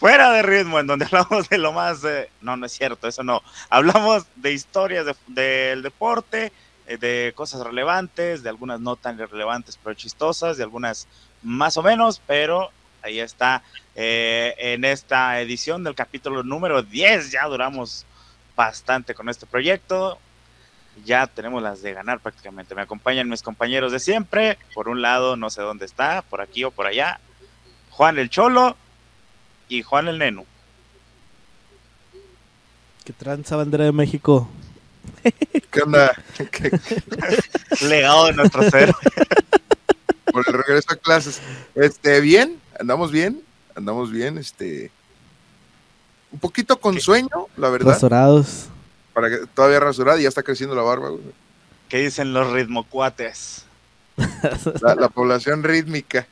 Fuera de Ritmo, en donde hablamos de lo más. eh, no, no es cierto, eso no. Hablamos de historias de- del deporte, eh, de cosas relevantes, de algunas no tan relevantes pero chistosas, de algunas más o menos, pero ahí está. eh, en esta edición del capítulo número 10, ya duramos bastante con este proyecto. Ya tenemos las de ganar prácticamente. Me acompañan mis compañeros de siempre. Por un lado, no sé dónde está, por aquí o por allá. Juan el Cholo y Juan el Nenu. Que tranza bandera de México. ¿Qué onda? ¿Qué- Legado de nuestro ser. Por el regreso a clases. Este, bien, andamos bien, andamos bien, este. Un poquito con ¿Qué? sueño, la verdad. Razorados. Para que todavía rasurada y ya está creciendo la barba, güey. ¿Qué dicen los ritmocuates? La, la población rítmica.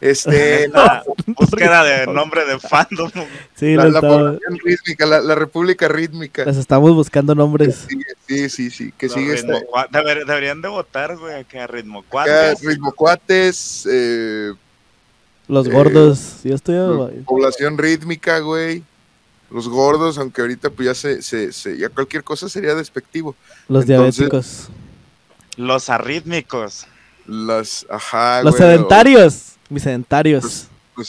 Este, La búsqueda de nombre de fandom. Sí, la, lo la estaba- población rítmica, la, la república rítmica. les estamos buscando nombres. Sí, sí, sí, sí, que Los sigue este. Deber- deberían de votar, güey, acá Acá, ritmocuates. ritmocuates, eh, Los Eh, gordos. Yo estoy. población rítmica, güey. Los gordos, aunque ahorita pues ya se, se, se- ya cualquier cosa sería despectivo. Los entonces- diabéticos. Los arrítmicos. Ajá, Los güey, sedentarios. Mis sedentarios.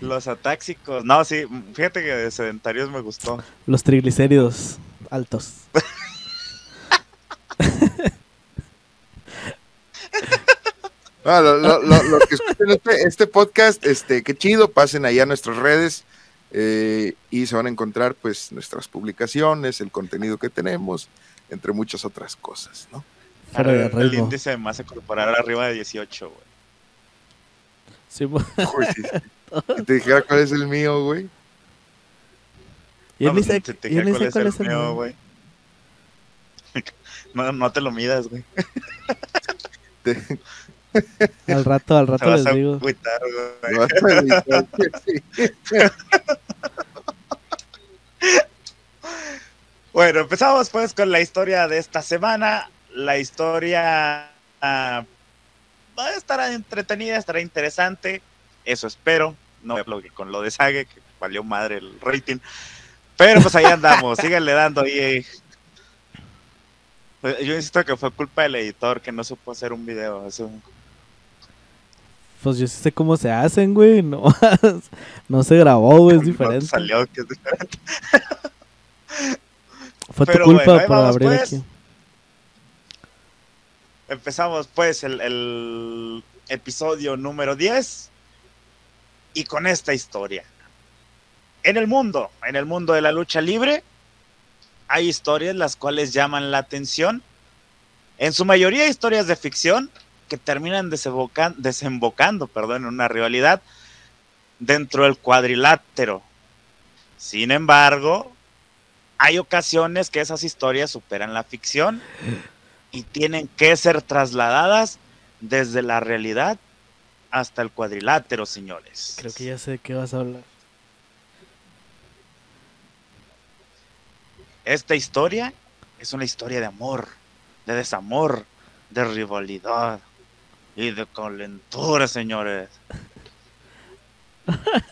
Los- atáxicos. No, sí, fíjate que de sedentarios me gustó. Los triglicéridos altos. Ah, lo- lo- lo- los que escuchen este, este podcast, este, qué chido, pasen allá a nuestras redes eh, y se van a encontrar pues nuestras publicaciones, el contenido que tenemos, entre muchas otras cosas, ¿no? Fuera de el ritmo. índice de masa corporal arriba de 18, güey. Sí, sí. Si te dijera cuál es el mío, güey. yo No, ni pues, te- te dije ni sé cuál es el mío, mío. güey. No, no te lo midas, güey. Te- Al rato, al rato vas les a digo. agüitar, güey. lo vas a editar, sí. Bueno, empezamos pues con la historia de esta semana. La historia ah, va a estar entretenida, estará interesante. Eso espero. No hablar con lo de Sage, que valió madre el rating. Pero pues ahí andamos, síganle dando ahí. Pues, Yo insisto que fue culpa del editor que no supo hacer un video. Eso, Pues yo sí sé cómo se hacen, güey. No, no se grabó, güey. Es no diferente. salió que es diferente. Fue tu culpa bueno, por abrir pues. aquí. Empezamos pues el, episodio número 10 y con esta historia. En el mundo, en el mundo de la lucha libre, hay historias las cuales llaman la atención. En su mayoría historias de ficción que terminan desembocan- desembocando perdón, en una rivalidad dentro del cuadrilátero. Sin embargo, hay ocasiones que esas historias superan la ficción y tienen que ser trasladadas desde la realidad hasta el cuadrilátero, señores. Creo que ya sé de qué vas a hablar. Esta historia es una historia de amor, de desamor, de rivalidad y de calentura, señores.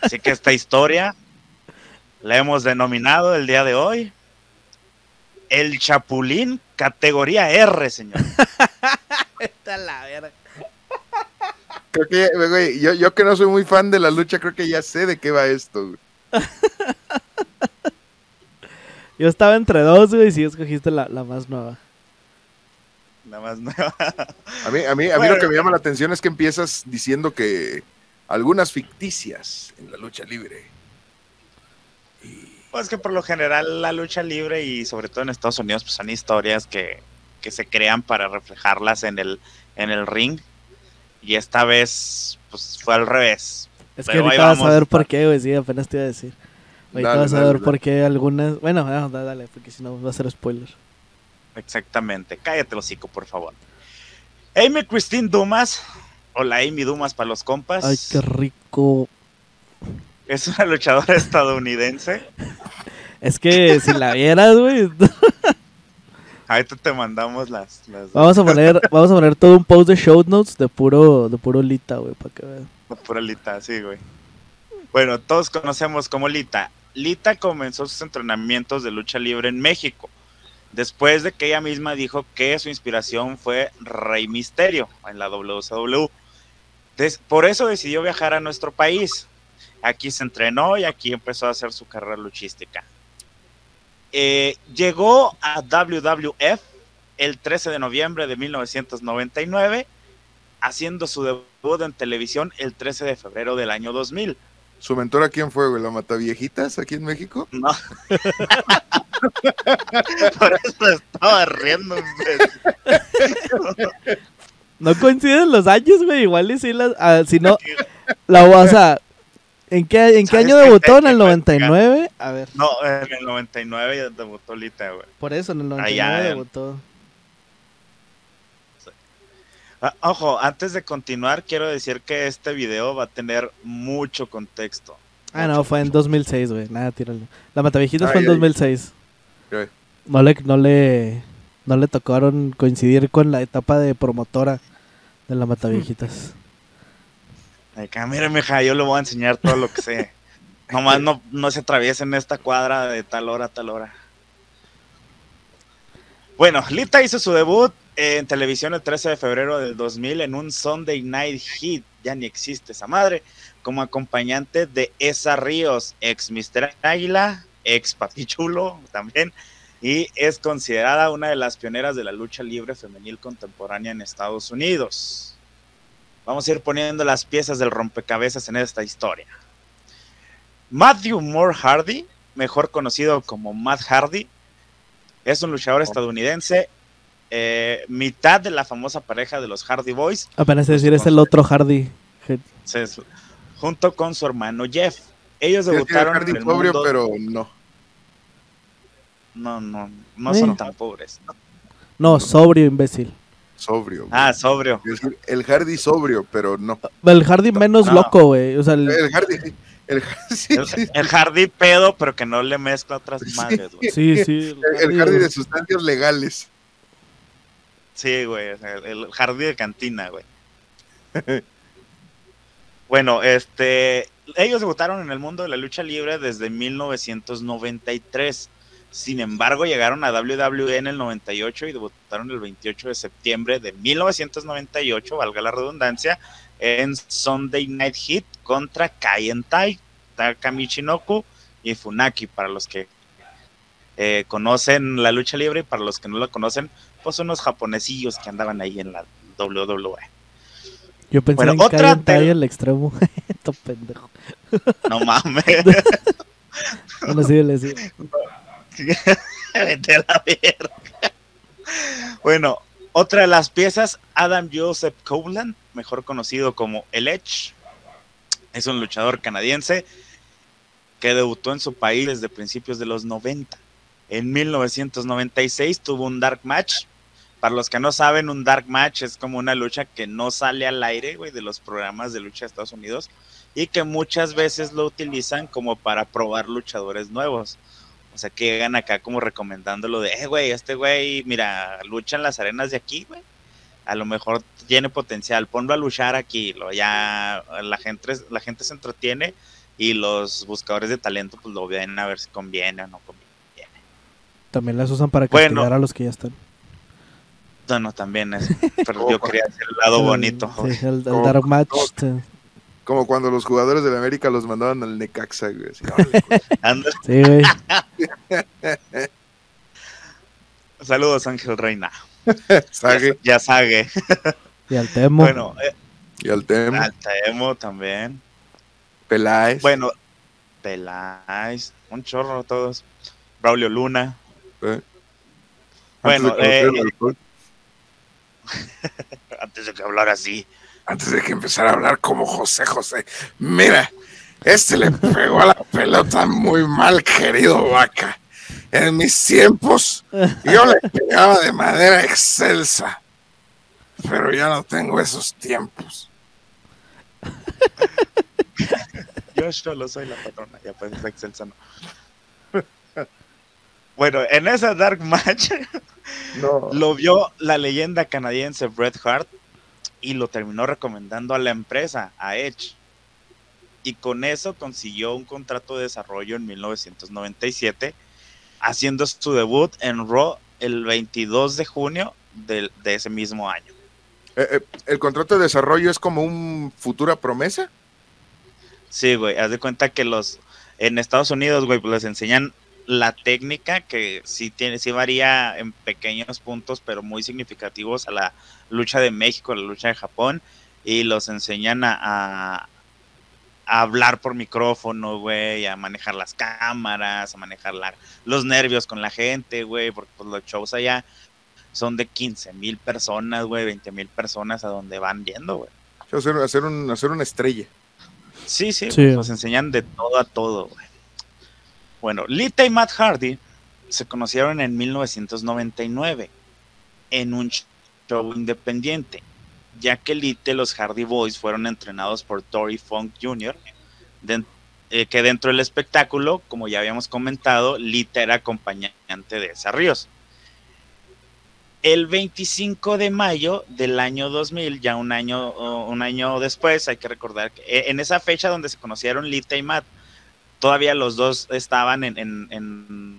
Así que esta historia la hemos denominado el día de hoy el Chapulín categoría R, señor. Está la verga. Creo que, ya- güey, yo, yo que no soy muy fan de la lucha, creo que ya sé de qué va esto, güey. Yo estaba entre dos, güey, y sí escogiste la, la más nueva. Nada más no. A mí, a mí, a mí Bueno. lo que me llama la atención es que empiezas diciendo que algunas ficticias en la lucha libre. Pues que por lo general la lucha libre y sobre todo en Estados Unidos pues son historias que, que se crean para reflejarlas en el, en el ring. Y esta vez pues fue al revés. Es que Pero ahorita vas a ver por qué, güey. Sí, apenas te iba a decir. Ahorita Dale, vas a dale, ver dale. por qué algunas. Bueno, no, da- dale, porque si no va a ser spoiler. Exactamente. Cállate hocico, por favor. Amy Christine Dumas, o la Amy Dumas para los compas, Ay, qué rico. Es una luchadora estadounidense. Es que si la vieras, güey. Ahorita te mandamos las. las Vamos a poner, vamos a poner todo un post de show notes de puro, de puro lita, güey, para que vean. Pura Lita, sí, güey. Bueno, todos conocemos como Lita. Lita comenzó sus entrenamientos de lucha libre en México, después de que ella misma dijo que su inspiración fue Rey Misterio en la WCW. Des- por eso decidió viajar a nuestro país. Aquí se entrenó y aquí empezó a hacer su carrera luchística. Eh, llegó a WWF el 13 de noviembre de 1999 haciendo su debut en televisión el 13 de febrero del año 2000. ¿Su mentora quién fue, güey? ¿La Mataviejitas aquí en México? No. Por eso estaba riendo. No coinciden los años, güey. Igual y si las. ah, si no. La o sea. ¿En qué, en qué ¿Sabes año debutó? ¿En el te voy a 99? A ver. No, en el 99 ya debutó Lita, güey. Por eso, en el Ah, 99 ya, debutó. Ah, Ojo, antes de continuar, quiero decir que este video va a tener mucho contexto. Ah, no, fue en 2006, güey. Nada, tíralo. La Matavijitas Ay, fue en ay. 2006. Ok. No le, no le, no le tocaron coincidir con la etapa de promotora de la Matavijitas. Acá, mire, mija, yo le voy a enseñar todo lo que sé. Nomás no, no se atraviesen esta cuadra de tal hora a tal hora. Bueno, Lita hizo su debut en televisión el 13 de febrero del 2000 en un Sunday Night Hit, ya ni existe esa madre, como acompañante de Esa Ríos, ex Mr. Águila, ex Papi Chulo también, y es considerada una de las pioneras de la lucha libre femenil contemporánea en Estados Unidos. Vamos a ir poniendo las piezas del rompecabezas en esta historia. Matthew Moore Hardy, mejor conocido como Matt Hardy, es un luchador estadounidense, eh, mitad de la famosa pareja de los Hardy Boys, Apenas decir, es el otro Hardy. Junto con su hermano Jeff. Ellos debutaron Hardy en el mundo- pero no. No, no, no Eh. son tan pobres. No, sobrio, imbécil. Sobrio. güey. Ah, sobrio. Es decir, el Hardy sobrio, pero no. El Hardy menos No. loco, güey. O sea, el- El Hardy. El, sí, El, sí, el Hardy pedo, pero que no le mezcla otras Sí. madres, güey. sí, sí. el, el Hardy de sustancias legales. Sí, güey, el, el Hardy de cantina, güey. bueno, este, ellos debutaron en el mundo de la lucha libre desde 1993. Sin embargo, llegaron a WWE en el 98 y debutaron el 28 de septiembre de 1998, valga la redundancia, en Sunday Night Heat contra Kai Tai, Taka Michinoku y Funaki, para los que eh, conocen la lucha libre y para los que no la conocen, pues unos japonesillos que andaban ahí en la. WWE. Yo pensé Bueno, en otra del- el extremo. Esto pendejo. No mames. Bueno, sí, le sí. Vete la verga. Bueno, otra de las piezas, Adam Joseph Cowland, mejor conocido como El Edge, es un luchador canadiense que debutó en su país desde principios de los 90. En 1996 tuvo un Dark Match. Para los que no saben, un Dark Match es como una lucha que no sale al aire, de los programas de lucha de Estados Unidos y que muchas veces lo utilizan como para probar luchadores nuevos. O sea, que llegan acá como recomendándolo de, eh, güey, este güey, mira, lucha en las arenas de aquí, güey. A lo mejor tiene potencial, ponlo a luchar aquí, lo ya la gente, la gente se entretiene y los buscadores de talento pues lo ven a ver si conviene o no conviene. También las usan para Bueno. castigar a los que ya están. No, no, también es, pero yo quería hacer el lado bonito. Sí, el, el Dark Match. Como cuando los jugadores de la América los mandaban al Necaxa, güey. así, pues. Anda. Sí, güey. Saludos, Ángel Reina. Sague Ya sague. Y al Temo. Bueno, eh, y al Tema, Altemo también. Peláez. Bueno, Peláez, un chorro todos. Braulio Luna. eh, bueno, antes de eh. Antes de que hablar así. Antes de que empezara a hablar como José José, mira, este le pegó a la pelota muy mal, querido vaca. En mis tiempos, yo le pegaba de manera excelsa, pero ya no tengo esos tiempos. Yo solo soy la patrona, ya pues excelsa no. Bueno, en esa Dark Match No. lo vio la leyenda canadiense Bret Hart y lo terminó recomendando a la empresa, a Edge. Y con eso consiguió un contrato de desarrollo en 1997, haciendo su debut en Raw el 22 de junio del- de, ese mismo año. Eh, eh, ¿El contrato de desarrollo es como un futura promesa? Sí, güey, haz de cuenta que los en Estados Unidos, güey, pues les enseñan la técnica que sí tiene, sí varía en pequeños puntos, pero muy significativos a la lucha de México, a la lucha de Japón, y los enseñan a, a- a hablar por micrófono, güey, a manejar las cámaras, a manejar la- los nervios con la gente, güey, porque pues, los shows allá son de 15 mil personas, güey, 20 mil personas a donde van yendo, güey. Hacer, hacer, un, hacer una estrella. Sí, sí, Sí. pues, nos enseñan de todo a todo, güey. Bueno, Lita y Matt Hardy se conocieron en 1999 en un show independiente, ya que Lita y los Hardy Boys fueron entrenados por Dory Funk Jr., eh, que dentro del espectáculo, como ya habíamos comentado, Lita era acompañante de Esa Ríos. El 25 de mayo del año 2000, ya un año, un año después, hay que recordar que eh, en esa fecha donde se conocieron Lita y Matt, todavía los dos estaban en, en, en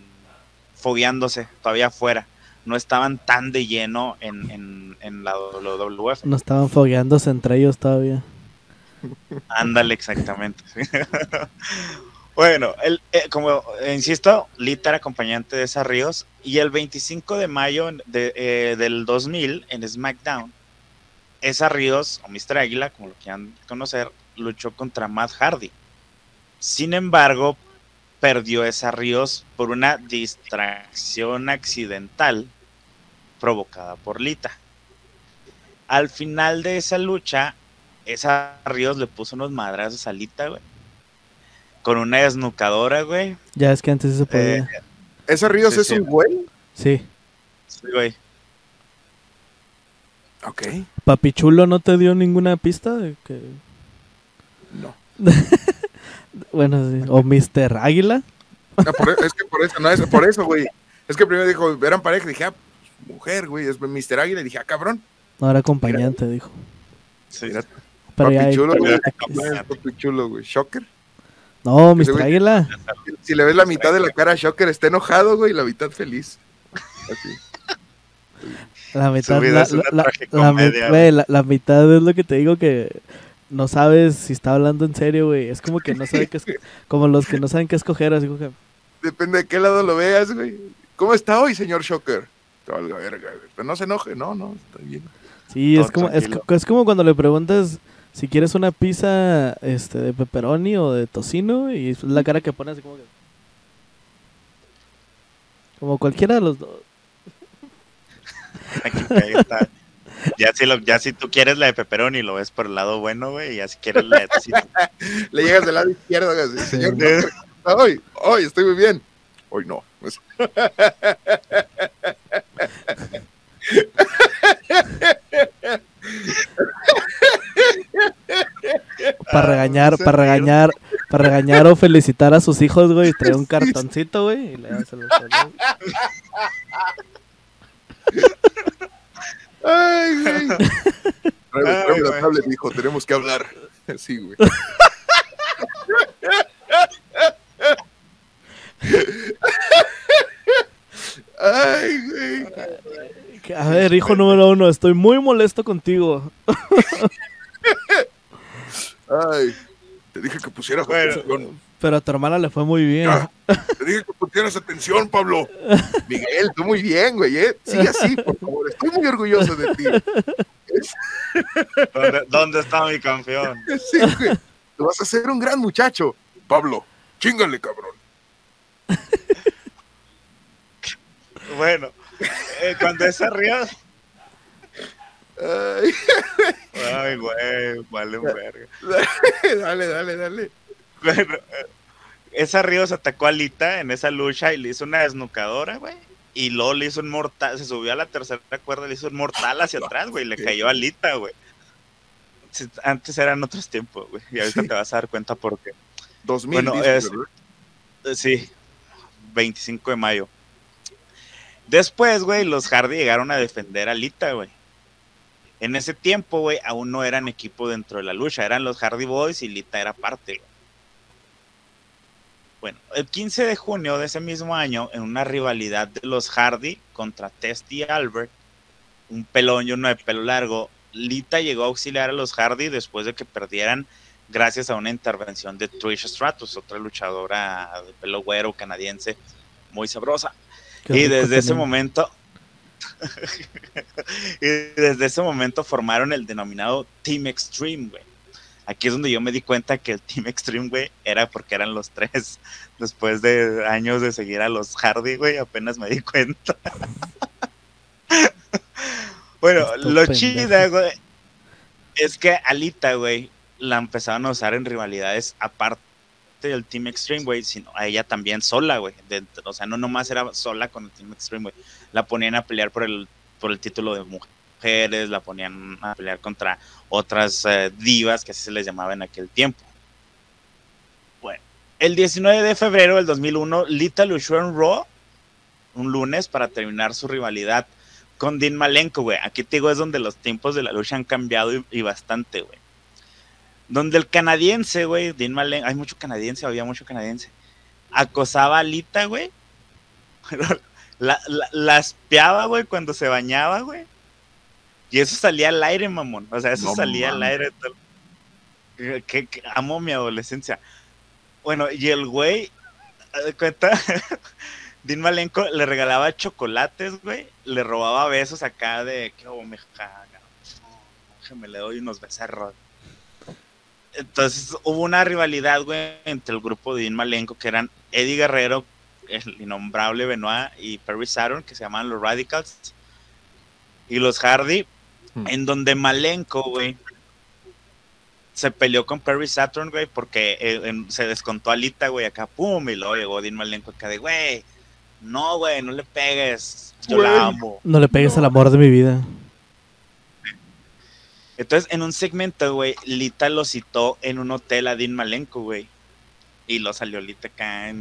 fogueándose, todavía afuera. No estaban tan de lleno en, en, en la WWF. No estaban fogueándose entre ellos todavía. Ándale, exactamente. bueno, el, eh, como eh, insisto, Lita era acompañante de esa Ríos y el 25 de mayo de, eh, del 2000 en SmackDown, esa Ríos, o Mr. Águila, como lo quieran conocer, luchó contra Matt Hardy. Sin embargo, perdió esa Ríos por una distracción accidental provocada por Lita. Al final de esa lucha, esa Ríos le puso unos madrazos a Lita, güey. Con una desnucadora, güey. Ya es que antes se podía. Eh, ¿Ese Ríos Sí, es sí. un güey? sí. Sí, güey. Ok. Papichulo no te dio ninguna pista de que. No. Bueno, sí. O Mr. Águila. No, por e- es que por eso, no, es por eso, güey. Es que primero dijo, eran pareja, dije, ah, mujer, güey, es Mr. Águila, y dije, ah, cabrón. No era acompañante, dijo. Sí. Mira, Pero ya hay- chulo, güey. Papi chulo, güey. Shocker. No, Mr. güey- Águila. Si le ves la mitad de la cara a Shocker, está enojado, güey, y la mitad feliz. Así. La mitad, la, la- la- la mitad es lo que te digo que no sabes si está hablando en serio, güey. Es como que no sabe qué es, como los que no saben qué escoger, así como que Depende de qué lado lo veas, güey. ¿Cómo está hoy, señor Shocker? Pero no se enoje, no, no, está bien. Sí, Todo es como, es, es como cuando le preguntas si quieres una pizza este, de pepperoni o de tocino y es la cara que pone así como que... Como cualquiera de los dos. Ahí está. Ya si, lo, ya si tú quieres la de pepperoni lo ves por el lado bueno, güey. Y ya si quieres la de tocino. Le llegas del lado izquierdo, Sí. señor Shocker, ¿cómo está hoy, hoy estoy muy bien. Hoy no. Pues, Para Ah, regañar, para regañar, para regañar o felicitar a sus hijos, güey. Trae un cartoncito, güey. Y le das el Ay, güey. Tráeme la tablet, hijo, tenemos que hablar. Sí, güey. Ay, güey. A ver, hijo número uno, estoy muy molesto contigo. Ay. Te dije que pusieras Bueno. Pero a tu hermana le fue muy bien. Ah, te dije que pusieras atención, Pablo. Miguel, tú muy bien, güey. ¿eh? Sigue así, por favor. Estoy muy orgulloso de ti. ¿Dónde, dónde está mi campeón? Sí, güey. Tú vas a ser un gran muchacho. Pablo, chingale, cabrón. Bueno, eh, cuando esa Ríos. Ay. Güey, vale verga. dale, dale, dale. Bueno, esa Ríos atacó a Lita en esa lucha y le hizo una desnucadora, güey. Y luego le hizo un mortal, se subió a la tercera cuerda, le hizo un mortal hacia atrás, güey, y le cayó a Lita, güey. Antes eran otros tiempos, güey, y ahorita te vas a dar cuenta por qué. 2000, bueno, es, sí, 25 de mayo. Después, güey, los Hardy llegaron a defender a Lita, güey. En ese tiempo, güey, aún no eran equipo dentro de la lucha, eran los Hardy Boys y Lita era parte, güey. Bueno, el 15 de junio de ese mismo año, en una rivalidad de los Hardy contra Testy y Albert, un pelón y uno de pelo largo, Lita llegó a auxiliar a los Hardy después de que perdieran gracias a una intervención de Trish Stratus, otra luchadora de pelo güero canadiense muy sabrosa. y desde ese momento, y desde ese momento formaron el denominado Team Extreme, güey Aquí es donde yo me di cuenta que el Team Extreme, güey, era porque eran los tres. Después de años de seguir a los Hardy, güey, apenas me di cuenta. bueno, lo chida, güey, es que Alita, güey, la empezaron a usar en rivalidades aparte del Team Extreme, güey, sino a ella también sola, güey. O sea, no nomás era sola con el Team Extreme, güey. La ponían a pelear por el, por el título de mujer la ponían a pelear contra otras eh, divas, que así se les llamaba en aquel tiempo. Bueno, el 19 de febrero del 2001, Lita luchó en Raw un lunes para terminar su rivalidad con Dean Malenko, güey. Aquí te digo, es donde los tiempos de la lucha han cambiado y, bastante, güey. Donde el canadiense, güey, Dean Malenko, hay mucho canadiense, había mucho canadiense, acosaba a Lita, güey. la, la, la espiaba, güey, cuando se bañaba, güey. Y eso salía al aire, mamón. O sea, eso salía al aire. Que, amo mi adolescencia. Bueno, y el güey, de cuenta, Dean Malenko le regalaba chocolates, güey. Le robaba besos acá de que oh, me me le doy unos becerros. Entonces hubo una rivalidad, güey, entre el grupo de Dean Malenko, que eran Eddie Guerrero, el innombrable Benoit y Perry Saturn, que se llamaban los Radicals. Y los Hardy, en donde Malenko, güey, se peleó con Perry Saturn, güey, porque eh, se descontó a Lita, güey, acá, pum, y luego llegó Dean Malenko acá de, güey, no, güey, no le pegues, yo la amo. No le pegues al amor de mi vida. Entonces, en un segmento, güey, Lita lo citó en un hotel a Dean Malenko, güey. Y lo salió Lita acá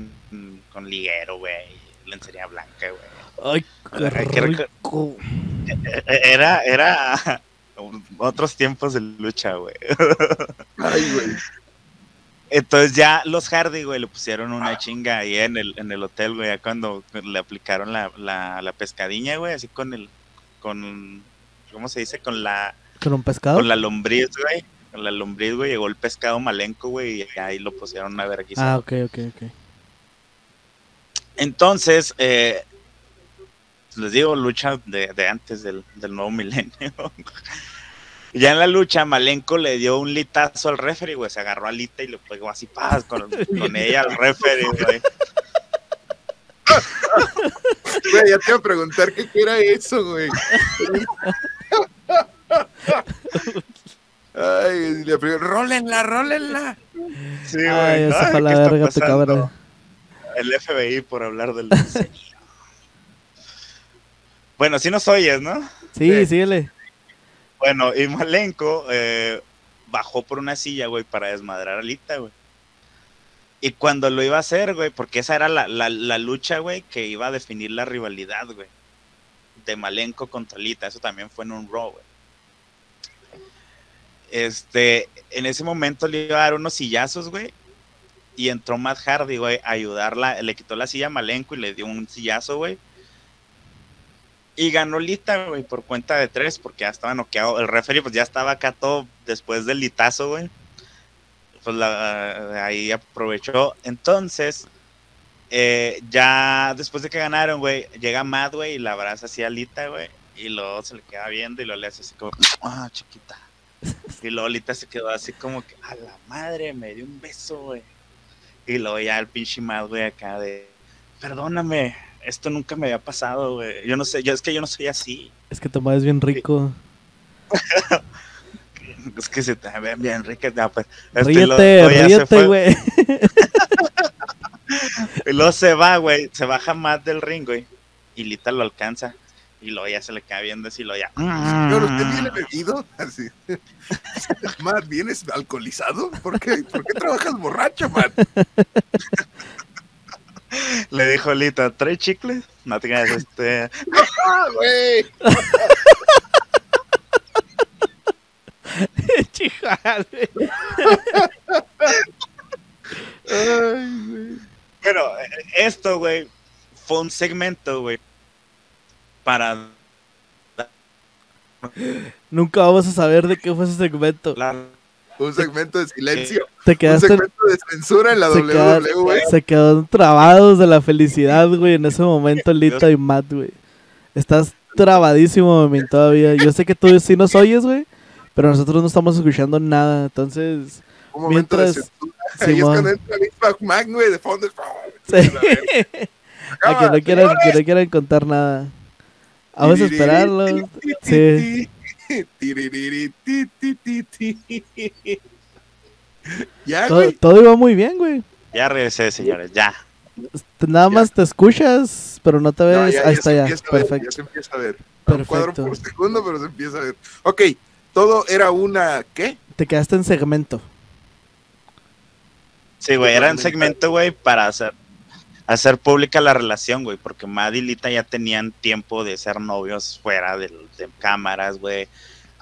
con liguero, güey, lencería blanca, güey. Ay, qué rico. Era, era otros tiempos de lucha, güey. Ay, güey. Entonces ya los Hardy, güey, le pusieron una chinga ahí en el, en el hotel, güey, ya cuando le aplicaron la, la, la pescadiña, güey, así con el, con, ¿cómo se dice? Con la... ¿Con un pescado? Con la lombriz, güey. Con la lombriz, güey, llegó el pescado malenco, güey, y ahí lo pusieron una vergüenza. Ah, ok, ok, ok. Entonces, eh, les digo, lucha de, antes del, nuevo milenio. ya en la lucha, Malenko le dio un litazo al referee, güey. Se agarró a Lita y le pegó así, paz, con, ella al referee, güey. Güey, ya te iba a preguntar qué era eso, güey. Ay, le pregunto, rólenla, rólenla. Sí, güey. Ay, esa fue la verga, tu cabrón. El FBI por hablar del bueno, si nos oyes, ¿no? Sí, síguele. Bueno, y Malenko eh, bajó por una silla, güey, para desmadrar a Lita, güey. Y cuando lo iba a hacer, güey, porque esa era la, la, lucha, güey, que iba a definir la rivalidad, güey. De Malenko contra Lita. Eso también fue en un Raw, güey. Este, en ese momento le iba a dar unos sillazos, güey. Y entró Matt Hardy, güey, a ayudarla. Le quitó la silla a Malenko y le dio un sillazo, güey y ganó Lita, güey, por cuenta de tres, porque ya estaba noqueado. El referee, pues ya estaba acá todo después del litazo, güey. Pues la, ahí aprovechó. Entonces, eh, ya después de que ganaron, güey, llega Matt, güey, y la abraza así a Lita, güey. Y luego se le queda viendo y lo le hace así como, ah, chiquita. Y luego Lita se quedó así como que, a la madre, me dio un beso, güey. Y luego ya el pinche Matt, güey, acá de, perdóname, esto nunca me había pasado, güey. Yo no sé, yo es que yo no soy así. Es que Tomás es bien rico. es que se te ven bien ricas. pues, este, ríete, ríete, güey. y luego se va, güey. Se baja más del ring, güey. Y Lita lo alcanza. Y luego ya se le queda viendo así, lo ya. Pero usted viene bebido. Así. Matt, ¿vienes alcoholizado? ¿Por qué, ¿Por qué trabajas borracho, Matt? Le dijo Lita, ¿trae chicles? No te creas, este. ¡Ah, güey! Chijale. Bueno, esto, güey, fue un segmento, güey, para... Nunca vamos a saber de qué fue ese segmento. Un segmento de silencio. Te quedaste... Un segmento de censura en la WWE. se quedaron trabados de la felicidad, güey, en ese momento, Lita y Matt, güey. Estás trabadísimo, Memin, todavía. Yo sé que tú sí nos oyes, güey, pero nosotros no estamos escuchando nada, entonces... Un mientras... De Ahí es cuando entra Vince güey, de fondo. Sí. a que no, quieran, que no quieran contar nada. Vamos a esperarlo. Sí. Ya, todo, todo, iba muy bien, güey. Ya regresé, señores, ya. Nada más te escuchas, pero no te ves. No, ya, Ahí está, ya. Perfecto. Ver, ya se empieza a ver. Perfecto. Un cuadro por segundo, pero se empieza a ver. Ok, todo era una. ¿Qué? Te quedaste en segmento. Sí, güey, era un segmento, güey, para hacer, hacer pública la relación, güey, porque Mad y Lita ya tenían tiempo de ser novios fuera de, cámaras, güey.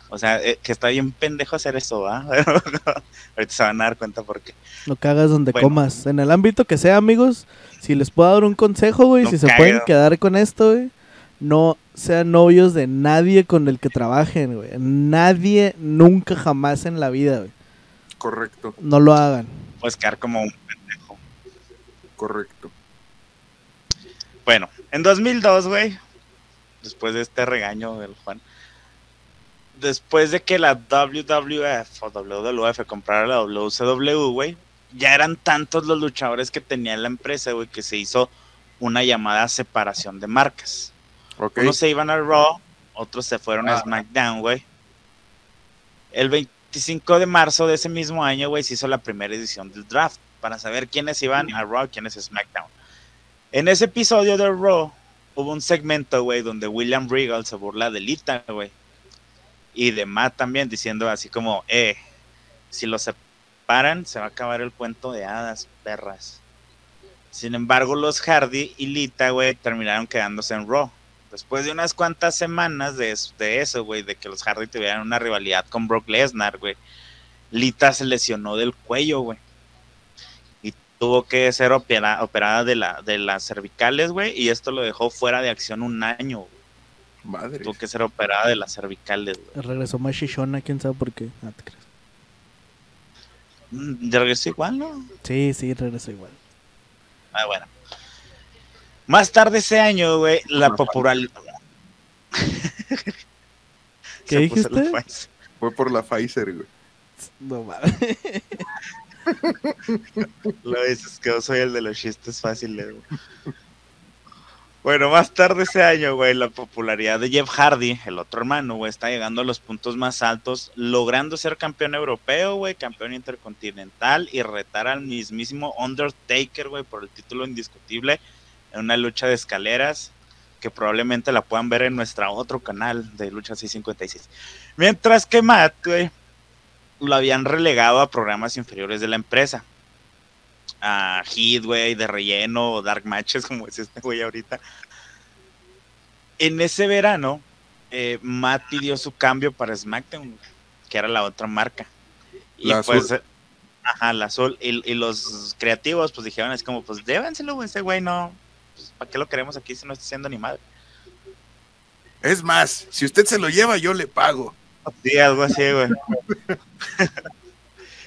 O sea, eh, que está bien pendejo hacer eso, ¿va? Ahorita se van a dar cuenta porque. No cagas donde comas. En el ámbito que sea, amigos, si les puedo dar un consejo, güey, si se pueden quedar con esto, güey, no sean novios de nadie con el que trabajen, güey. Nadie, nunca, jamás en la vida, güey. Correcto. No lo hagan puedes quedar como un pendejo. Correcto. Bueno, en 2002, güey, después de este regaño del Juan, después de que la WWF o WWF comprara la WCW, güey, ya eran tantos los luchadores que tenía la empresa, güey, que se hizo una llamada separación de marcas. Unos se iban a Raw, otros se fueron a ah. SmackDown, güey. El 20 25 de marzo de ese mismo año, güey, se hizo la primera edición del draft para saber quiénes iban a Raw, quiénes a SmackDown. En ese episodio de Raw hubo un segmento, güey, donde William Regal se burla de Lita, güey. Y de Matt también, diciendo así como, eh, si los separan, se va a acabar el cuento de hadas, perras. Sin embargo, los Hardy y Lita, güey, terminaron quedándose en Raw. Después de unas cuantas semanas de, eso, güey, de que los Hardy tuvieran una rivalidad con Brock Lesnar, güey, Lita se lesionó del cuello, güey. Tuvo que ser operada de, la, de las cervicales, güey, y esto lo dejó fuera de acción un año, güey. Madre. Tuvo que ser operada de las cervicales, güey. Regresó más chichona, quién sabe por qué. No te crees. Mm, regresó igual, ¿no? Sí, sí, regresó igual. Ah, bueno. Más tarde ese año, güey, la popularidad. ¿Qué dijiste? Fue por la Pfizer, güey. No mames. Lo dices que yo soy el de los chistes fáciles. Bueno, más tarde ese año, güey, la popularidad de Jeff Hardy, el otro hermano, güey, está llegando a los puntos más altos, logrando ser campeón europeo, güey, campeón intercontinental y retar al mismísimo Undertaker, güey, por el título indiscutible en una lucha de escaleras que probablemente la puedan ver en nuestro otro canal de Lucha 656. Mientras que Matt, güey, lo habían relegado a programas inferiores de la empresa. A Hit, güey, de relleno, o Dark Matches, como es este güey ahorita. En ese verano, eh, Matt pidió su cambio para SmackDown, que era la otra marca. Y pues, ajá, la azul. Y, y, los creativos, pues dijeron, es como, pues dévenselo, ese güey no, pues, ¿para qué lo queremos aquí si no está haciendo ni madre? Es más, si usted se lo lleva, yo le pago. Sí, algo así, güey.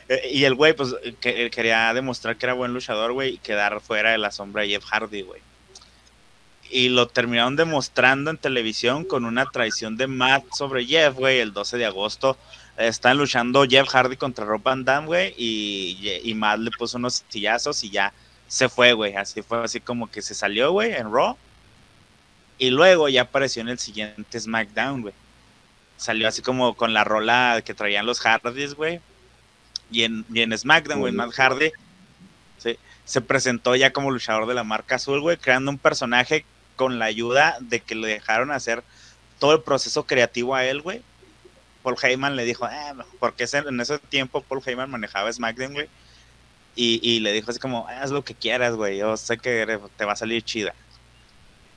y el güey, pues, que, quería demostrar que era buen luchador, güey, y quedar fuera de la sombra de Jeff Hardy, güey. Y lo terminaron demostrando en televisión con una traición de Matt sobre Jeff, güey, el 12 de agosto. Están luchando Jeff Hardy contra Rob Van Damme, güey, y, y Matt le puso unos sillazos y ya se fue, güey. Así fue así como que se salió, güey, en Raw. Y luego ya apareció en el siguiente SmackDown, güey. Salió así como con la rola que traían los Hardys, güey. Y en, y en SmackDown, güey, Matt Hardy se presentó ya como luchador de la marca azul, güey, creando un personaje con la ayuda de que le dejaron hacer todo el proceso creativo a él, güey. Paul Heyman le dijo, eh, porque en ese tiempo Paul Heyman manejaba SmackDown, güey. Y, y, le dijo así como, haz lo que quieras, güey, yo sé que te va a salir chida.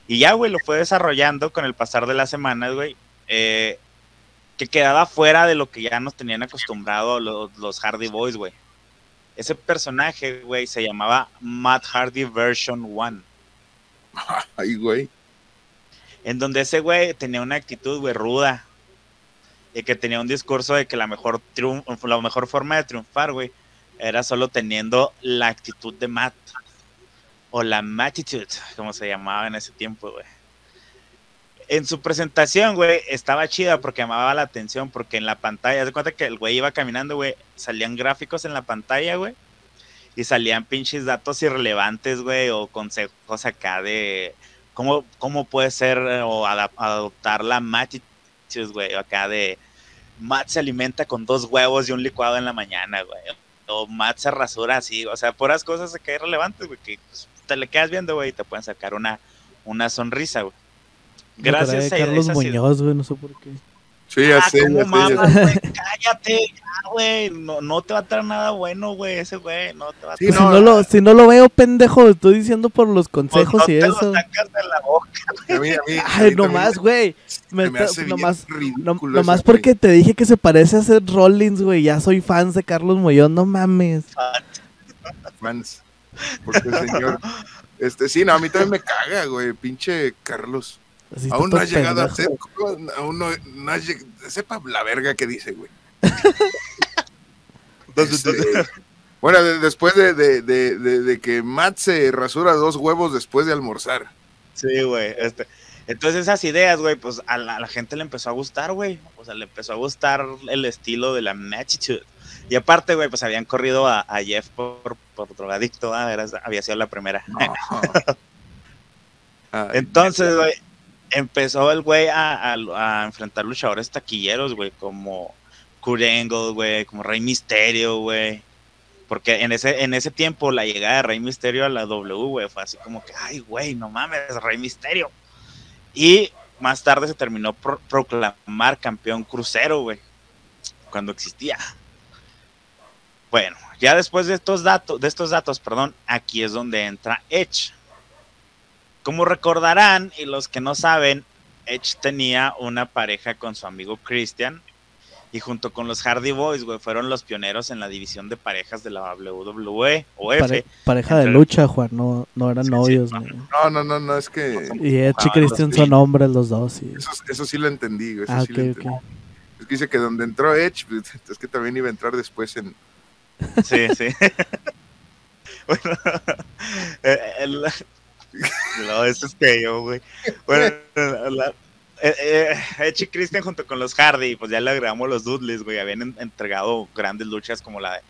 Y ya, güey, lo fue desarrollando con el pasar de las semanas, güey. Eh, que quedaba fuera de lo que ya nos tenían acostumbrado los, los Hardy Boys, güey. Ese personaje, güey, se llamaba Matt Hardy Version 1. Ay, güey. En donde ese güey tenía una actitud, güey, ruda. Y que tenía un discurso de que la mejor, la mejor forma de triunfar, güey, era solo teniendo la actitud de Matt. O la Mattitude, como se llamaba en ese tiempo, güey en su presentación, güey, estaba chida porque llamaba la atención, porque en la pantalla, de cuenta que el güey iba caminando, güey, salían gráficos en la pantalla, güey, y salían pinches datos irrelevantes, güey, o consejos acá de cómo, cómo puede ser eh, o adoptar la matitude, güey, acá de Matt se alimenta con dos huevos y un licuado en la mañana, güey, o Matt se rasura así, o sea, puras cosas acá irrelevantes, güey, que pues, te le quedas viendo, güey, y te pueden sacar una, una sonrisa, güey. Gracias a Carlos Muñoz, güey, no sé por qué. Sí, ya ah, sé, Cállate, ya, güey. No, no te va a traer nada bueno, güey, ese güey. No te va a traer. si, no, lo, si no lo veo, pendejo, estoy diciendo por los consejos pues y eso. Lo sacas de la boca, a mí, a mí, Ay, nomás, güey. nomás, nomás porque te dije que se parece a Seth Rollins, güey. Ya soy fans de Carlos Muñoz, no mames. Fans. Porque el señor. Este, sí, no, a mí también me caga, güey. Pinche Carlos aún no has llegado a ser, aún no, no has llegado, sepa la verga que dice, güey. Este, bueno, después de, de, de, de, que Matt se rasura dos huevos después de almorzar. Sí, güey. Este, entonces esas ideas, güey, pues a la, gente le empezó a gustar, güey. O sea, le empezó a gustar el estilo de la matchitude. Y aparte, güey, pues habían corrido a, Jeff por, por drogadicto, había sido la primera. Entonces, güey, empezó el güey a, enfrentar luchadores taquilleros, güey, como Kurt Angle, güey, como Rey Misterio, güey. Porque en ese, en ese tiempo la llegada de Rey Misterio a la W, güey, fue así como que, ay, güey, no mames, Rey Misterio. Y más tarde se terminó proclamar campeón crucero, güey, cuando existía. Bueno, ya después de estos datos, de estos datos, perdón, aquí es donde entra Edge. Como recordarán, y los que no saben, Edge tenía una pareja con su amigo Christian. Y junto con los Hardy Boys, güey, fueron los pioneros en la división de parejas de la WWE o F. pareja de lucha, Juan, no, no eran novios. no. no, no, no, es que. Y Edge y Christian son hombres los dos. Sí. Eso, sí lo entendí, güey. Eso ah, sí lo entendí. Es que dice que donde entró Edge, pues, es que también iba a entrar después en. Sí, sí. bueno, el, no, eso es que yo, güey. Bueno, la, eh, eh, y Christian junto con los Hardy, pues ya le agregamos los Dudleys, güey. Habían entregado grandes luchas como la de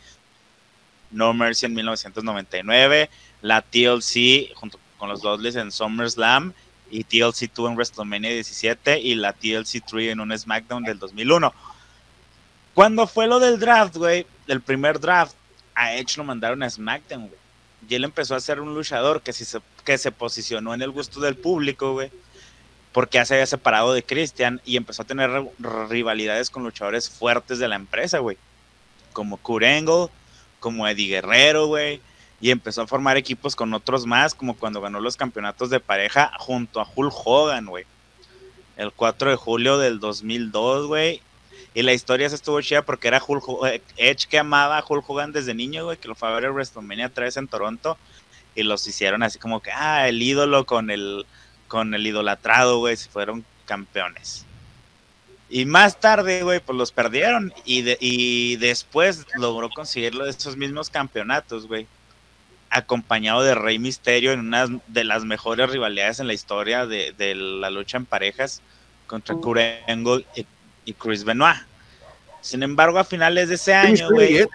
No Mercy en 1999, la TLC junto con los Dudleys en SummerSlam y TLC 2 en WrestleMania 17 y la TLC 3 en un SmackDown del 2001. Cuando fue lo del draft, güey, el primer draft, a Edge lo mandaron a SmackDown, güey y él empezó a ser un luchador que, se, que se posicionó en el gusto del público, güey, porque ya se había separado de Christian y empezó a tener rivalidades con luchadores fuertes de la empresa, güey, como Kurt como Eddie Guerrero, güey, y empezó a formar equipos con otros más, como cuando ganó los campeonatos de pareja junto a Hulk Hogan, güey. El 4 de julio del 2002, güey, y la historia se estuvo chida porque era Hulk, eh, Edge que amaba a Hulk Hogan desde niño, güey, que lo fue a ver en WrestleMania 3 en Toronto. Y los hicieron así como que, ah, el ídolo con el, con el idolatrado, güey, se fueron campeones. Y más tarde, güey, pues los perdieron. Y, y después logró conseguirlo de estos mismos campeonatos, güey. Acompañado de Rey Misterio en una de las mejores rivalidades en la historia de, de la lucha en parejas contra Kurt Angle y y Chris Benoit. Sin embargo, a finales de ese año, güey.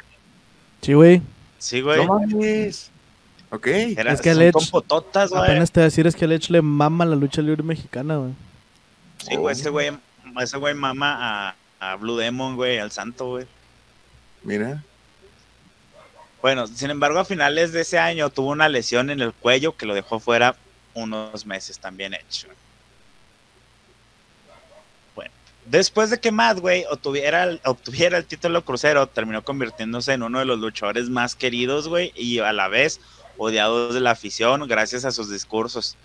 Sí, güey. Sí, güey. No mames. Ok. es que el Edge, apenas te voy a decir, es que Edge le mama la lucha libre mexicana, güey. Sí, güey, ese güey ese güey mama a, a Blue Demon, güey, al santo, güey. Mira. Bueno, sin embargo, a finales de ese año tuvo una lesión en el cuello que lo dejó fuera unos meses también hecho. Bueno, después de que Matt, obtuviera, el título crucero, terminó convirtiéndose en uno de los luchadores más queridos, güey, y a la vez odiados de la afición gracias a sus discursos.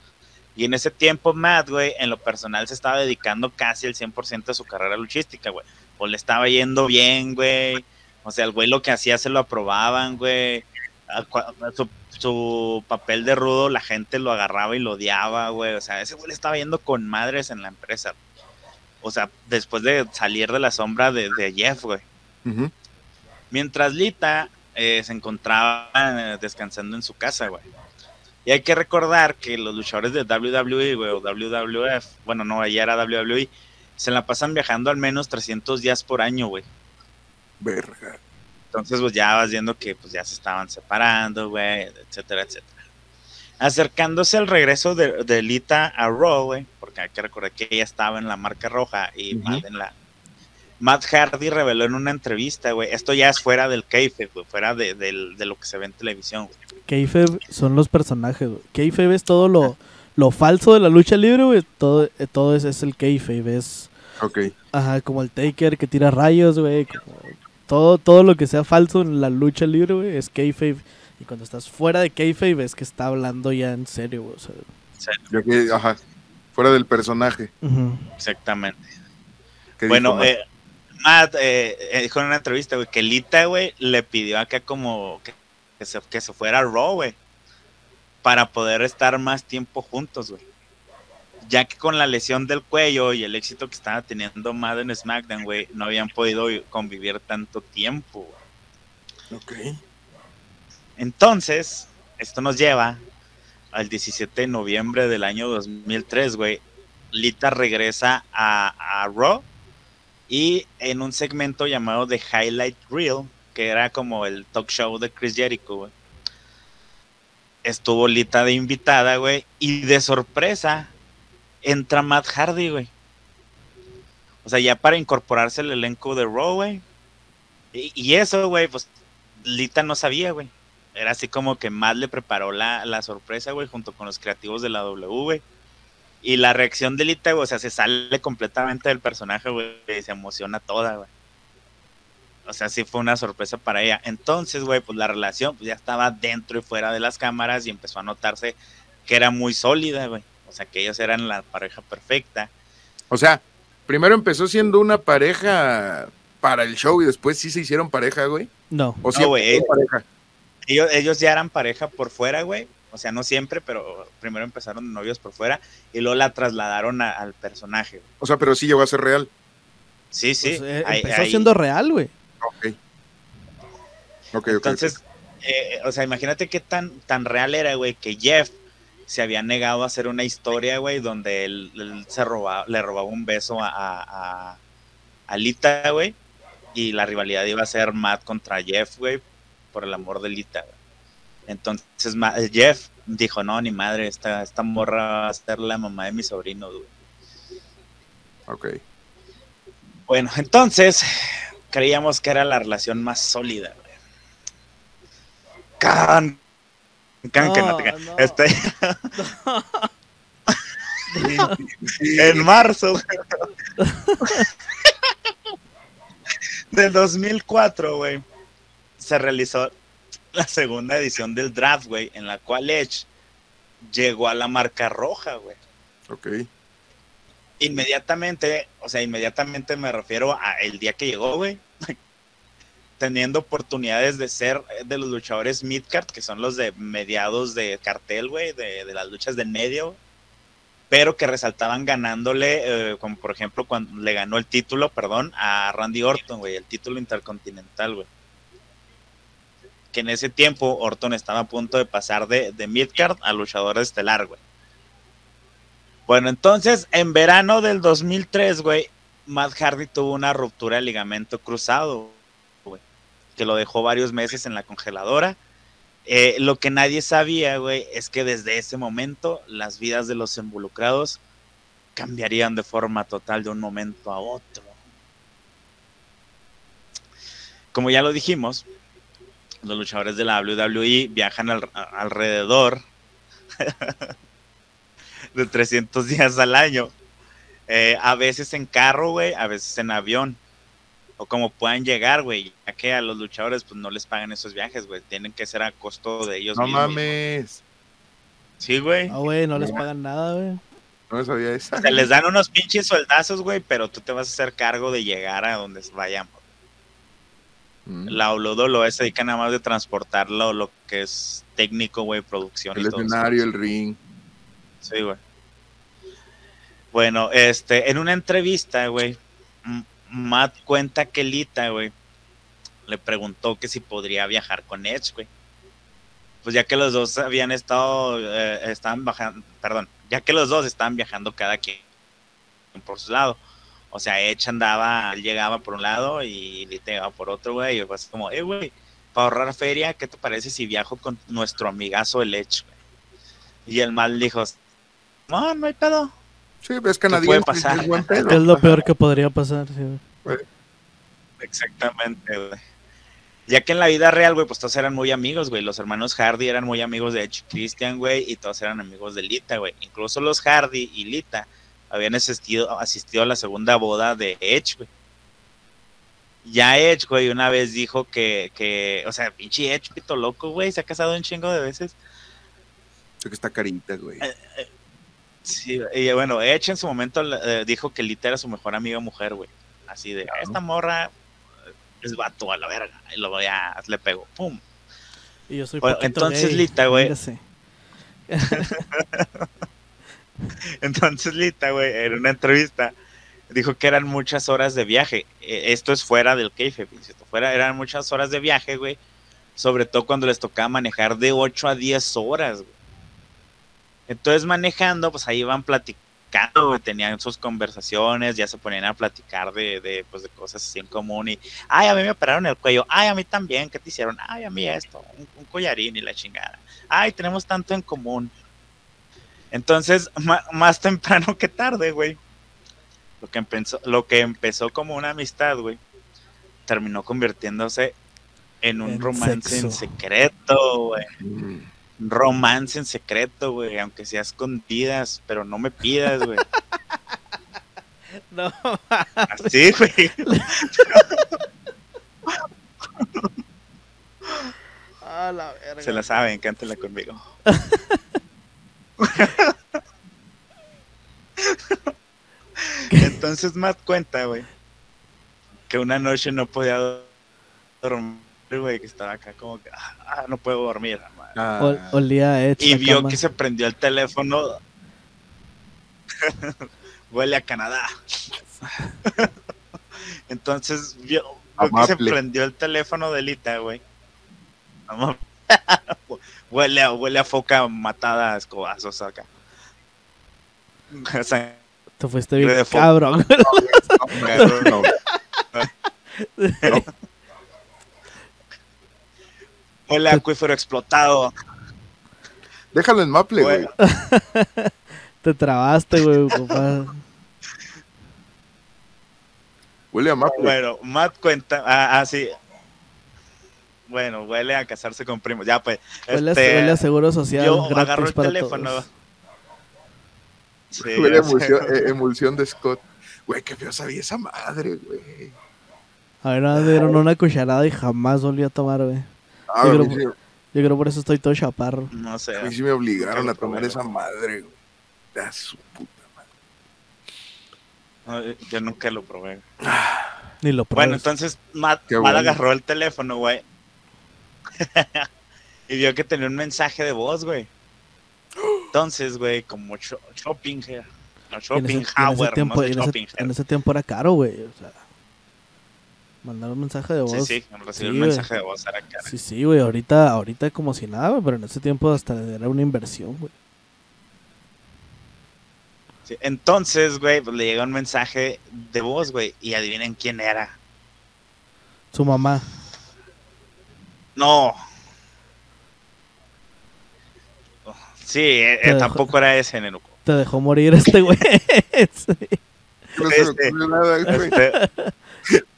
Y en ese tiempo, Matt, en lo personal se estaba dedicando casi el 100% de su carrera luchística, güey. O le estaba yendo bien, güey o sea, el güey lo que hacía se lo aprobaban, güey. Su, papel de rudo, la gente lo agarraba y lo odiaba, güey. O sea, ese güey le estaba yendo con madres en la empresa. O sea, después de salir de la sombra de, Jeff, güey. Mientras Lita eh, se encontraba eh, descansando en su casa, güey. Y hay que recordar que los luchadores de WWE, güey, o WWF, bueno, no, allá era WWE, se la pasan viajando al menos 300 días por año, güey. Verga. Entonces, pues ya vas viendo que pues ya se estaban separando, güey, etcétera, etcétera. Acercándose al regreso de, Lita a Raw, güey, porque hay que recordar que ella estaba en la marca roja y Matt en la... Matt Hardy reveló en una entrevista, güey, esto ya es fuera del kayfabe, güey, fuera de, lo que se ve en televisión, güey. Kayfabe son los personajes, güey. Kayfabe es todo lo, lo falso de la lucha libre, güey. Todo, eh, todo es, es el kayfabe, es... Ok. Ajá, como el Taker que tira rayos, güey, como todo, todo lo que sea falso en la lucha libre, güey, es kayfabe. Y cuando estás fuera de kayfabe es que está hablando ya en serio, güey. O ajá, fuera del personaje. Exactamente. Bueno, eh, Matt eh, eh, dijo en una entrevista, güey, que Lita, güey, le pidió acá como que, se, que se fuera a Raw, güey, para poder estar más tiempo juntos, güey ya que con la lesión del cuello y el éxito que estaba teniendo Madden SmackDown, güey, no habían podido convivir tanto tiempo. Ok. Entonces, esto nos lleva al 17 de noviembre del año 2003, güey. Lita regresa a, Raw y en un segmento llamado The Highlight Reel, que era como el talk show de Chris Jericho, güey. Estuvo Lita de invitada, güey, y de sorpresa entra Matt Hardy, güey. O sea, ya para incorporarse al elenco de Raw, güey. Y, eso, güey, pues Lita no sabía, güey. Era así como que Matt le preparó la, la sorpresa, güey, junto con los creativos de la W, güey. Y la reacción de Lita, güey, o sea, se sale completamente del personaje, güey, y se emociona toda, güey. O sea, sí fue una sorpresa para ella. Entonces, güey, pues la relación pues, ya estaba dentro y fuera de las cámaras y empezó a notarse que era muy sólida, güey. O sea, que ellos eran la pareja perfecta. O sea, primero empezó siendo una pareja para el show y después sí se hicieron pareja, güey. No. O sea, güey, ellos, ellos, ya eran pareja por fuera, güey. O sea, no siempre, pero primero empezaron de novios por fuera y luego la trasladaron al personaje. O sea, pero sí llegó a ser real. Sí, sí. Pues, eh, empezó siendo real, güey. Ok. Ok, Entonces, eh, o sea, imagínate qué tan, tan real era, güey, que Jeff se había negado a hacer una historia, güey, donde él, se robaba, le robaba un beso a, a, a Lita, güey, y la rivalidad iba a ser Matt contra Jeff, güey, por el amor de Lita. Entonces Jeff dijo, no, ni madre, esta, esta morra va a ser la mamá de mi sobrino, güey. Ok. Bueno, entonces creíamos que era la relación más sólida, güey. Can este... en marzo de 2004, güey, se realizó la segunda edición del draft, güey, en la cual Edge llegó a la marca roja, güey. Ok. Inmediatamente, o sea, inmediatamente me refiero a el día que llegó, güey teniendo oportunidades de ser eh, de los luchadores midcard, que son los de mediados de cartel, güey, de, las luchas del medio, pero que resaltaban ganándole, eh, como por ejemplo cuando le ganó el título, perdón, a Randy Orton, güey, el título intercontinental, güey. Que en ese tiempo Orton estaba a punto de pasar de, de midcard a luchador estelar, güey. Bueno, entonces, en verano del 2003, güey, Matt Hardy tuvo una ruptura de ligamento cruzado, que lo dejó varios meses en la congeladora. Eh, lo que nadie sabía, güey, es que desde ese momento las vidas de los involucrados cambiarían de forma total de un momento a otro. Como ya lo dijimos, los luchadores de la WWE viajan alrededor de 300 días al año. Eh, a veces en carro, güey, a veces en avión. O como puedan llegar, güey, ya que a los luchadores pues no les pagan esos viajes, güey. Tienen que ser a costo de ellos no mames. Sí, güey. No, güey, no les pagan nada, güey. No sabía eso. Se les dan unos pinches sueldazos, güey, pero tú te vas a hacer cargo de llegar a donde vayamos. Mm. La lo se dedica nada más de transportarlo, lo que es técnico, güey, producción. El escenario, el ring. Sí, güey. Bueno, este, en una entrevista, güey, Matt cuenta que Lita, güey, le preguntó que si podría viajar con Edge, güey. Pues ya que los dos habían estado, eh, estaban bajando, perdón, ya que los dos estaban viajando cada quien por su lado. O sea, Edge andaba, él llegaba por un lado y Lita iba por otro, güey. Y fue así como, eh, güey, para ahorrar feria, ¿qué te parece si viajo con nuestro amigazo el Edge, güey? Y el mal dijo, no, no hay pedo. Sí, ves canadiense. Puede pasar? Es, lo peor que podría pasar, sí. Exactamente, güey. Ya que en la vida real, güey, pues todos eran muy amigos, güey. Los hermanos Hardy eran muy amigos de Edge Christian, güey, y todos eran amigos de Lita, güey. Incluso los Hardy y Lita habían asistido, asistido a la segunda boda de Edge, güey. Ya Edge, güey, una vez dijo que, que, o sea, pinche Edge, pito loco, güey, se ha casado un chingo de veces. Sé que está carita, güey. Eh, eh, sí, y bueno, Edge en su momento eh, dijo que Lita era su mejor amiga mujer, güey. Así de, esta morra es vato a la verga. Y luego ya le pegó, pum. Y yo soy entonces Lita, güey. entonces Lita, güey, en una entrevista dijo que eran muchas horas de viaje. E, esto es fuera del keife, fuera eran muchas horas de viaje, güey. Sobre todo cuando les tocaba manejar de 8 a 10 horas, güey. Entonces manejando, pues ahí iban platicando tenían sus conversaciones, ya se ponían a platicar de, de, pues, de cosas así en común y, ay, a mí me operaron el cuello, ay, a mí también, ¿qué te hicieron? Ay, a mí esto, un, collarín y la chingada. Ay, tenemos tanto en común. Entonces, más temprano que tarde, güey. Lo que, empezó, lo que empezó como una amistad, güey, terminó convirtiéndose en un romance en secreto, güey. Mm romance en secreto, güey, aunque sea escondidas, pero no me pidas, güey. No. Así, güey. La verga. Se la saben, cántela conmigo. Entonces Matt cuenta, güey, que una noche no podía dormir, güey, que estaba acá como que, ah, no puedo dormir, Ah. olía Y vio que se prendió el teléfono. Huele a Canadá. Entonces vio, que se prendió el teléfono de Lita, güey. huele, a, huele a foca matada a escobazos acá. Te fuiste bien cabrón. Huele a acuífero explotado. Déjalo en Maple, güey. Te trabaste, güey, Huele a Maple. Bueno, Matt cuenta. Ah, ah, sí. Bueno, huele a casarse con primos. Ya, pues. Huele, este, a seguro social. Yo agarro el teléfono. Sí, huele a emulsión, eh, emulsión de Scott. Güey, qué feo sabía esa madre, güey. A ver, me dieron una cucharada y jamás volví a tomar, güey. Ah, yo, creo, yo, creo, por eso estoy todo chaparro. No sé. A mí sí me obligaron a tomar esa madre, güey. Da su puta madre. yo nunca lo probé. Ni lo probé. Bueno, entonces Matt, agarró el teléfono, güey. y vio que tenía un mensaje de voz, güey. Entonces, güey, como shopping, no, shopping, en ese, tiempo, en ese tiempo era caro, güey. O sea. Mandar un mensaje de voz. Sí, sí, recibir un mensaje de voz era. Sí, sí, güey, ahorita, ahorita como si nada, pero en ese tiempo hasta era una inversión, güey. Sí, entonces, güey, pues le llegó un mensaje de voz, güey, y adivinen quién era. Su mamá. No. Sí, eh, tampoco era ese, Nenuco. Te dejó morir este güey. No se me Este, ocurrió nada, güey. Este,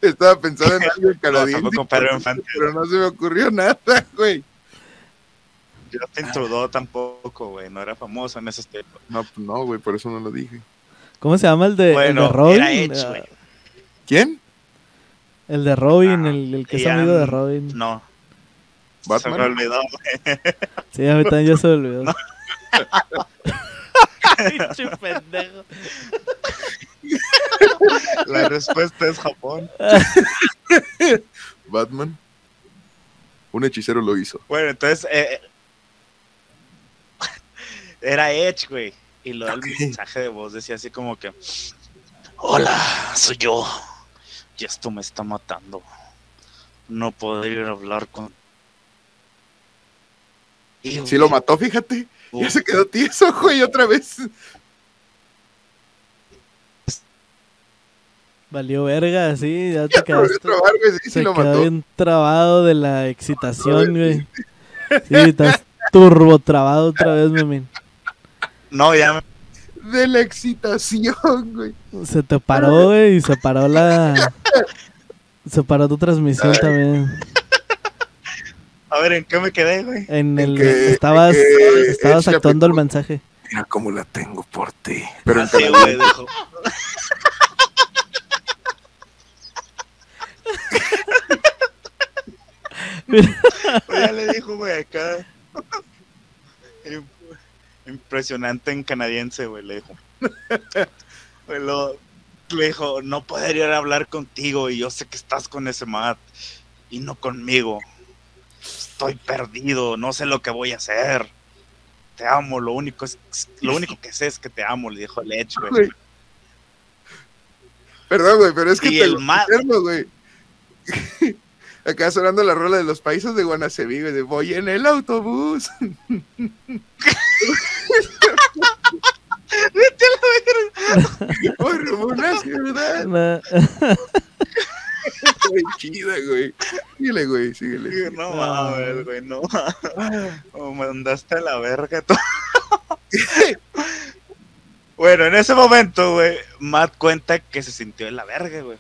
Estaba pensando en algo canadiense, tampoco Pedro Infante. pero no se me ocurrió nada, güey. Justin Trudeau tampoco, güey, no era famoso en esos tiempos. No, pues no, güey, por eso no lo dije. ¿Cómo se llama el de, el Bueno, de Robin? era Edge, güey. ¿Quién? El de Robin, Ah, el, el que es amigo de Robin. No. ¿Batman? Se me olvidó, güey. Sí, a mí también ya se me olvidó. Pinche pendejo. La respuesta es Japón. Batman. Un hechicero lo hizo. Bueno, entonces eh, era Edge, güey. Y luego Ok. el mensaje de voz decía así como que: Hola, soy yo. Y esto me está matando. No poder hablar con. Sí lo mató, fíjate. Ya se quedó tieso, güey, otra vez. Valió verga, sí, ya te Ya te volvió a quedaste. trabar, güey, sí, Se lo quedó mató. bien trabado de la excitación, güey. Sí, estás turbo trabado otra vez, memín. No, ya me. De la excitación, güey. Se te paró, güey, y se paró la... Se paró tu transmisión también. A ver, ¿en qué me quedé, güey? En En el... que- estabas en que estabas le actuando el mensaje. Mira cómo la tengo por ti. Pero en Así, canadiense. güey, dijo. ya le dijo, güey, acá. Im- Impresionante en canadiense, güey, le dijo. Güey, lo- le dijo, no podría hablar contigo y yo sé que estás con ese mat y no conmigo. Estoy perdido, no sé lo que voy a hacer. Te amo, lo único es lo único que sé es que te amo, le dijo Lech, güey. Perdón, güey, pero es que Y te el eterno, güey. Acá sonando la rola de los países de Guanaceví, güey, de voy en el autobús. Por una ciudad. Güey, chida, güey. Síguele, güey, síguele. No mames, güey, no. Me mandaste a la verga todo. bueno, en ese momento, güey, Matt cuenta que se sintió en la verga, güey.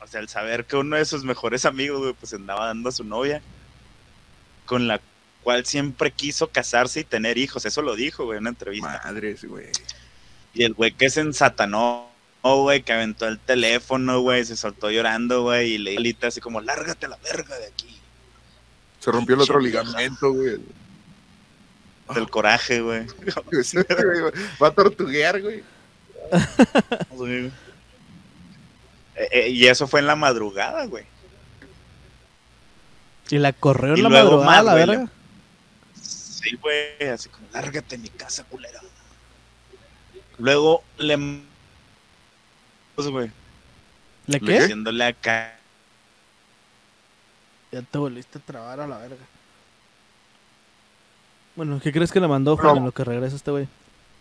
O sea, al saber que uno de sus mejores amigos, güey, pues andaba dando a su novia, con la cual siempre quiso casarse y tener hijos. Eso lo dijo, güey, en una entrevista. Madres, güey. Y el güey que se ensatanó, güey, que aventó el teléfono, güey, se soltó llorando, güey, y le dijo a Lita así como, lárgate a la verga de aquí. Se rompió el otro ligamento, güey. Del coraje, güey. Va a tortuguear, güey. Sí. Eh, eh, y eso fue en la madrugada, güey. Y la corrió en Y la luego madrugada, más, la güey, verga. Sí, güey, así como, lárgate de mi casa, culera. Luego le... Pues, güey, ¿Le ¿Le qué? diciéndole acá... Ya te volviste a trabar a la verga. Bueno, ¿qué crees que le mandó No. Juan en lo que regresa este güey?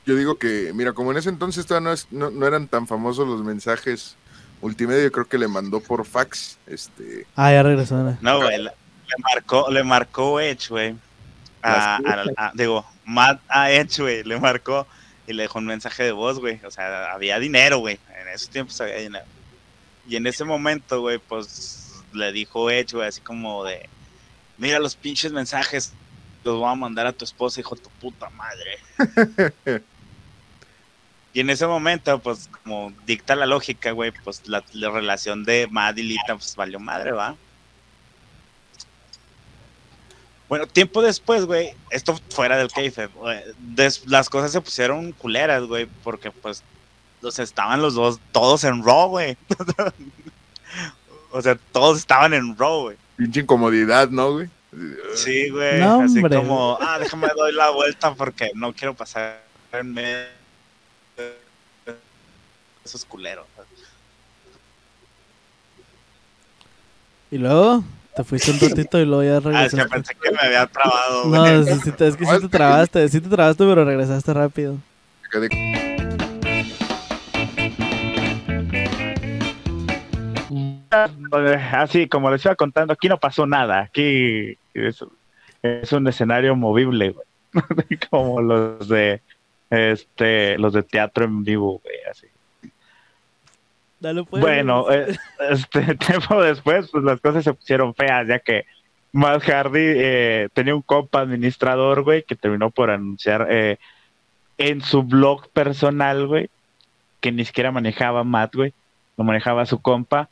Yo digo que, mira, como en ese entonces todavía no, es- no, no eran tan famosos los mensajes multimedia, yo creo que le mandó por fax, este, Ah, ya regresó. Ana. No, güey, le, le marcó, le marcó Edge, güey. A- a- digo, Matt a Edge, güey, le marcó y le dejó un mensaje de voz, güey. O sea, había dinero, güey. En esos tiempos había dinero. Y en ese momento, güey, pues le dijo Edge, güey, así como de, mira los pinches mensajes, los voy a mandar a tu esposa, hijo de tu puta madre. y en ese momento, pues, como dicta la lógica, güey, pues la, la relación de Matt y Lita, pues valió madre, ¿va? Bueno, tiempo después, güey, esto fuera del des- las cosas se pusieron culeras, güey, porque pues, sea, estaban los dos, todos en Raw, güey. o sea, todos estaban en Raw, güey. pinche incomodidad, ¿no, güey? Sí, güey, No, así hombre. como, ah, déjame doy la vuelta porque no quiero pasar en medio de esos culeros. Y luego te fuiste un ratito y luego ya Ah, es que regresaste. pensé que me había trabado. No, es, es que sí te trabaste, sí te trabaste, pero regresaste rápido. Así como les iba contando, aquí no pasó nada. Aquí es, es un escenario movible, güey. como los de Este, los de teatro en vivo, güey, así. Pues, bueno, eh, este tiempo después, pues las cosas se pusieron feas, ya que Matt Hardy eh, tenía un compa administrador, güey, que terminó por anunciar eh, en su blog personal, güey, que ni siquiera manejaba Matt, güey, lo manejaba su compa,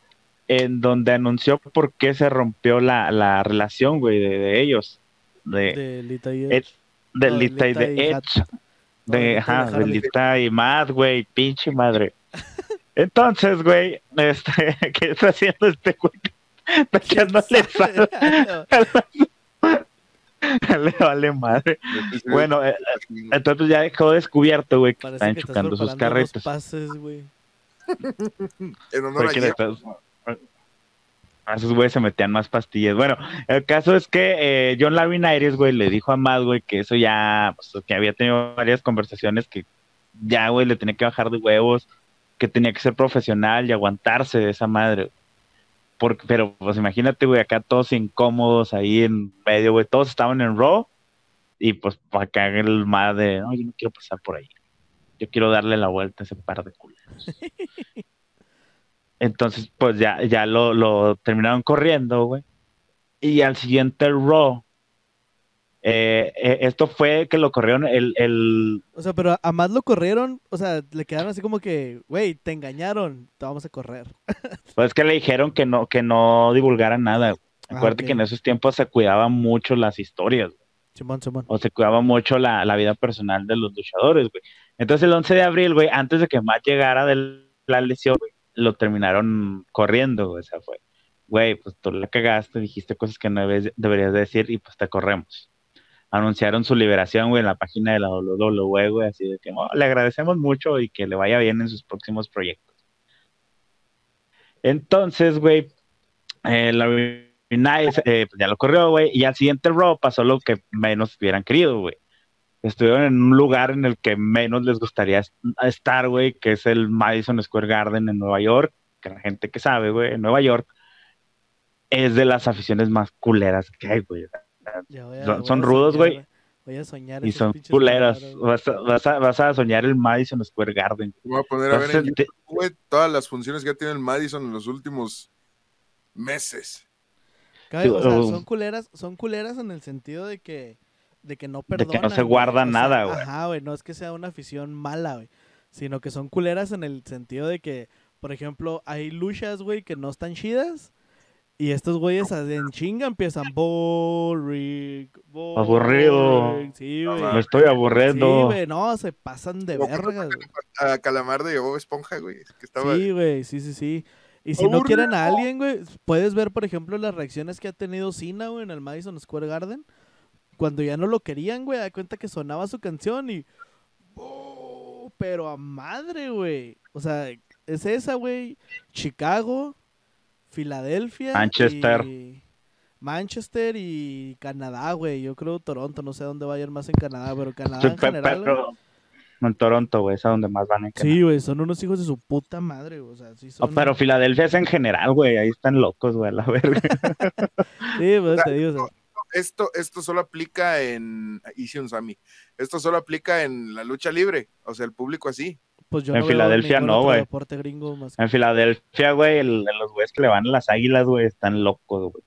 en donde anunció por qué se rompió la, la relación, güey, de, ellos. De, de Lita y Edge. de Lita y de Edge. De, ajá, de Lita y Matt, güey, pinche madre. Entonces, güey, este, ¿qué está haciendo este güey? Echándole sal. Le vale madre. Bueno, eh, entonces ya dejó descubierto, güey, que están chocando sus carretas. Pases, güey. en honor a esos güeyes se metían más pastillas. Bueno, el caso es que eh, John Larry güey, le dijo a Matt, güey, que eso ya, pues, que había tenido varias conversaciones que ya, güey, le tenía que bajar de huevos, que tenía que ser profesional y aguantarse de esa madre. Porque, pero, pues imagínate, güey, acá todos incómodos ahí en medio, güey, todos estaban en Raw y pues haga el Matt de, no, yo no quiero pasar por ahí. Yo quiero darle la vuelta a ese par de culos. Entonces, pues ya, ya lo, lo terminaron corriendo, güey. Y al siguiente Raw, eh, eh, esto fue que lo corrieron el, el... O sea, pero a más lo corrieron, o sea, le quedaron así como que, güey, te engañaron, te vamos a correr. pues que le dijeron que no, que no divulgara nada. Ah, Acuérdate que en esos tiempos se cuidaban mucho las historias. Simón, Simón. O se cuidaba mucho la, la, vida personal de los luchadores, güey. Entonces el 11 de abril, güey, antes de que Matt llegara de la lesión, güey, lo terminaron corriendo, o sea, fue, güey, pues tú la cagaste, dijiste cosas que no deberías decir y pues te corremos. Anunciaron su liberación, güey, en la página de la WWE, güey, así de que oh, le agradecemos mucho y que le vaya bien en sus próximos proyectos. Entonces, güey, eh, la eh, pues ya lo corrió, güey, y al siguiente Raw pasó lo que menos hubieran querido, güey estuvieron en un lugar en el que menos les gustaría estar, güey, que es el Madison Square Garden en Nueva York, que la gente que sabe, güey, en Nueva York, es de las aficiones más culeras que hay, güey. Son, rudos, güey. Voy a soñar. Y son culeras. Vas a, vas, a, soñar el Madison Square Garden. Voy a poner a ver en YouTube, güey, todas las funciones que ha tenido el Madison en los últimos meses. o sea, son culeras, son culeras en el sentido de que de que no perdonan. De que no se guarda nada, güey. Ajá, güey, no es que sea una afición mala, güey, sino que son culeras en el sentido de que, por ejemplo, hay luchas, güey, que no están chidas. Y estos güeyes en chinga empiezan boring, boring aburrido. Sí, güey. Me estoy aburriendo. Sí, güey, no, se pasan de verga. A Calamar de Bob Esponja, güey. Sí, güey, sí, sí, sí. Y si no quieren a alguien, güey, puedes ver, por ejemplo, las reacciones que ha tenido Cena, güey, en el Madison Square Garden cuando ya no lo querían, güey, da cuenta que sonaba su canción y. Oh, pero a madre, güey. O sea, es esa, güey. Chicago, Filadelfia. Manchester. Manchester y Canadá, güey. Yo creo Toronto, no sé dónde vayan más en Canadá, pero Canadá en general. no en Toronto, güey, es a donde más van en Canadá. Sí, güey, son unos hijos de su puta madre, güey. O sea, sí son... pero Filadelfia es en general, güey, ahí están locos, güey, a la verga. sí, pues te digo, o sea, esto, esto solo aplica en Ision Sami. Esto solo aplica en la lucha libre. O sea, el público así. Pues yo en Filadelfia no, güey. En Filadelfia, güey, los güeyes que le van a las águilas, güey, están locos, güey.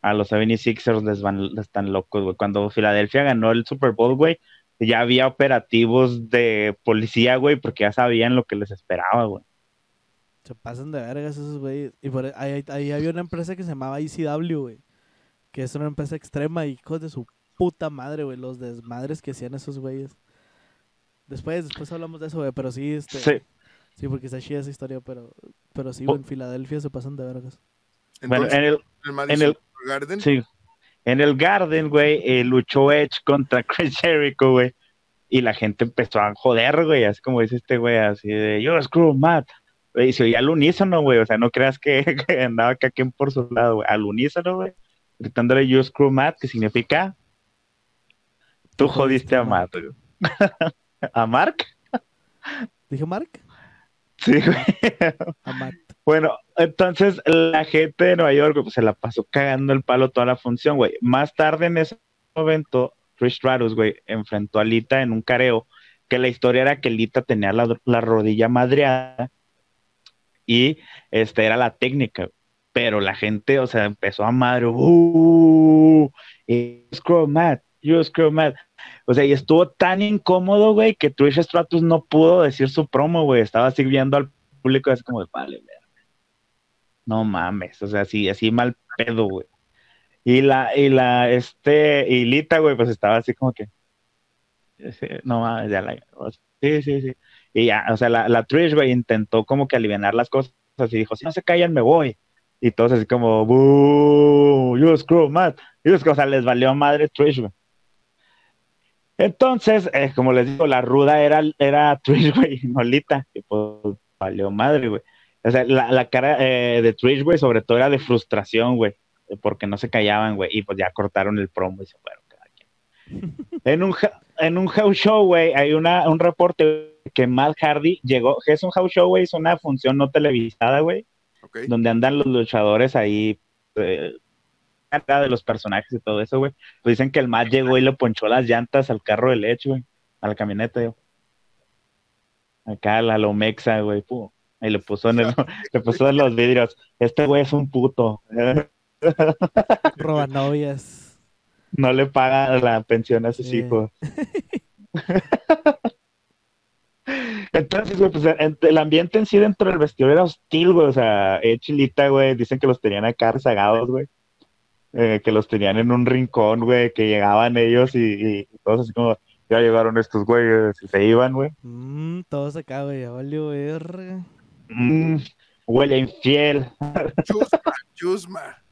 A los 76ers les van, están locos, güey. Cuando Filadelfia ganó el Super Bowl, güey, ya había operativos de policía, güey, porque ya sabían lo que les esperaba, güey. Se pasan de vergas esos güeyes. Y por ahí, ahí había una empresa que se llamaba ECW, güey que es una empresa extrema hijos de su puta madre, güey, los desmadres que hacían esos güeyes. Después, después hablamos de eso, güey, pero sí, este... Sí. Sí, porque está chida esa historia, pero, pero sí, en Filadelfia se pasan de vergas. bueno, en el, en el Garden. Sí. En el Garden, güey, eh, luchó Edge contra Chris Jericho, güey. Y la gente empezó a joder, güey, así como dice este güey, así de, yo screw Matt. Y se oía al unísono, güey, o sea, no creas que, andaba acá quien por su lado, güey, al unísono, güey gritándole You Screw Matt, que significa tú jodiste a Matt. ¿A Mark? ¿Dijo Mark? Sí, A Matt. Bueno, entonces la gente de Nueva York pues, se la pasó cagando el palo toda la función, güey. Más tarde en ese momento, Trish Stratus, güey, enfrentó a Lita en un careo que la historia era que Lita tenía la, rodilla madreada y este era la técnica, pero la gente, o sea, empezó a madre, uh, scroll mad, you scroll mad. O sea, y estuvo tan incómodo, güey, que Trish Stratus no pudo decir su promo, güey, estaba sirviendo al público así como, vale, no mames, o sea, así, así mal pedo, güey. Y la, y la, este, y Lita, güey, pues estaba así como que, no mames, ya la, sí, sí, sí. Y ya, o sea, la, la Trish, güey, intentó como que aliviar las cosas y dijo, si no se callan, me voy. Y todos así como, boo, you screw, man. Y o sea, les valió madre Trish, güey. Entonces, eh, como les digo, la ruda era, era Trish, güey, no Lita, que pues valió madre, güey. O sea, la, la cara eh, de Trish, güey, sobre todo era de frustración, güey, porque no se callaban, güey, y pues ya cortaron el promo y se fueron cada quien. en, un, en un house show, güey, hay una, un reporte que Matt Hardy llegó, que es un house show, güey, es una función no televisada, güey, donde andan los luchadores ahí, eh, de los personajes y todo eso, güey. Pues dicen que el Matt llegó y le ponchó las llantas al carro de leche, güey, a la camioneta, yo. Acá la Lomexa, güey, pum. Y le puso en, el, le puso en los vidrios. Este güey es un puto. Roba novias. No le paga la pensión a sus hijos. Entonces, güey, pues el ambiente en sí dentro del vestidor era hostil, güey. O sea, eh, chilita, güey. Dicen que los tenían acá rezagados, güey. Eh, que los tenían en un rincón, güey. Que llegaban ellos y, y todos así como, ya llegaron estos güeyes y se iban, güey. Mm, todos acá, güey. Ya valió verga. Mm, huele infiel. Chusma, chusma.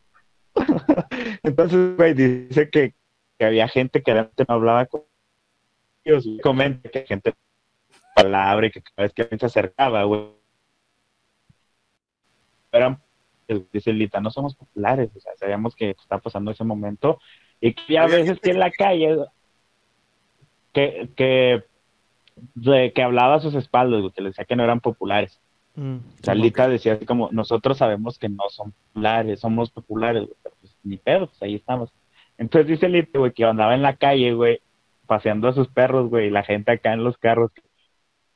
Entonces, güey, dice que, que, había gente que no hablaba con ellos. Comenta que gente palabra y que cada vez que se acercaba, güey. Eran, dice Lita, no somos populares, o sea, sabíamos que está pasando ese momento y que a veces que en la calle, que, que, que hablaba a sus espaldas, que le decía que no eran populares. Mm, Salita decía así como, nosotros sabemos que no son populares, somos populares, pero pues ni pedo, pues ahí estamos. Entonces dice Lita, güey, que andaba en la calle, güey, paseando a sus perros, güey, y la gente acá en los carros,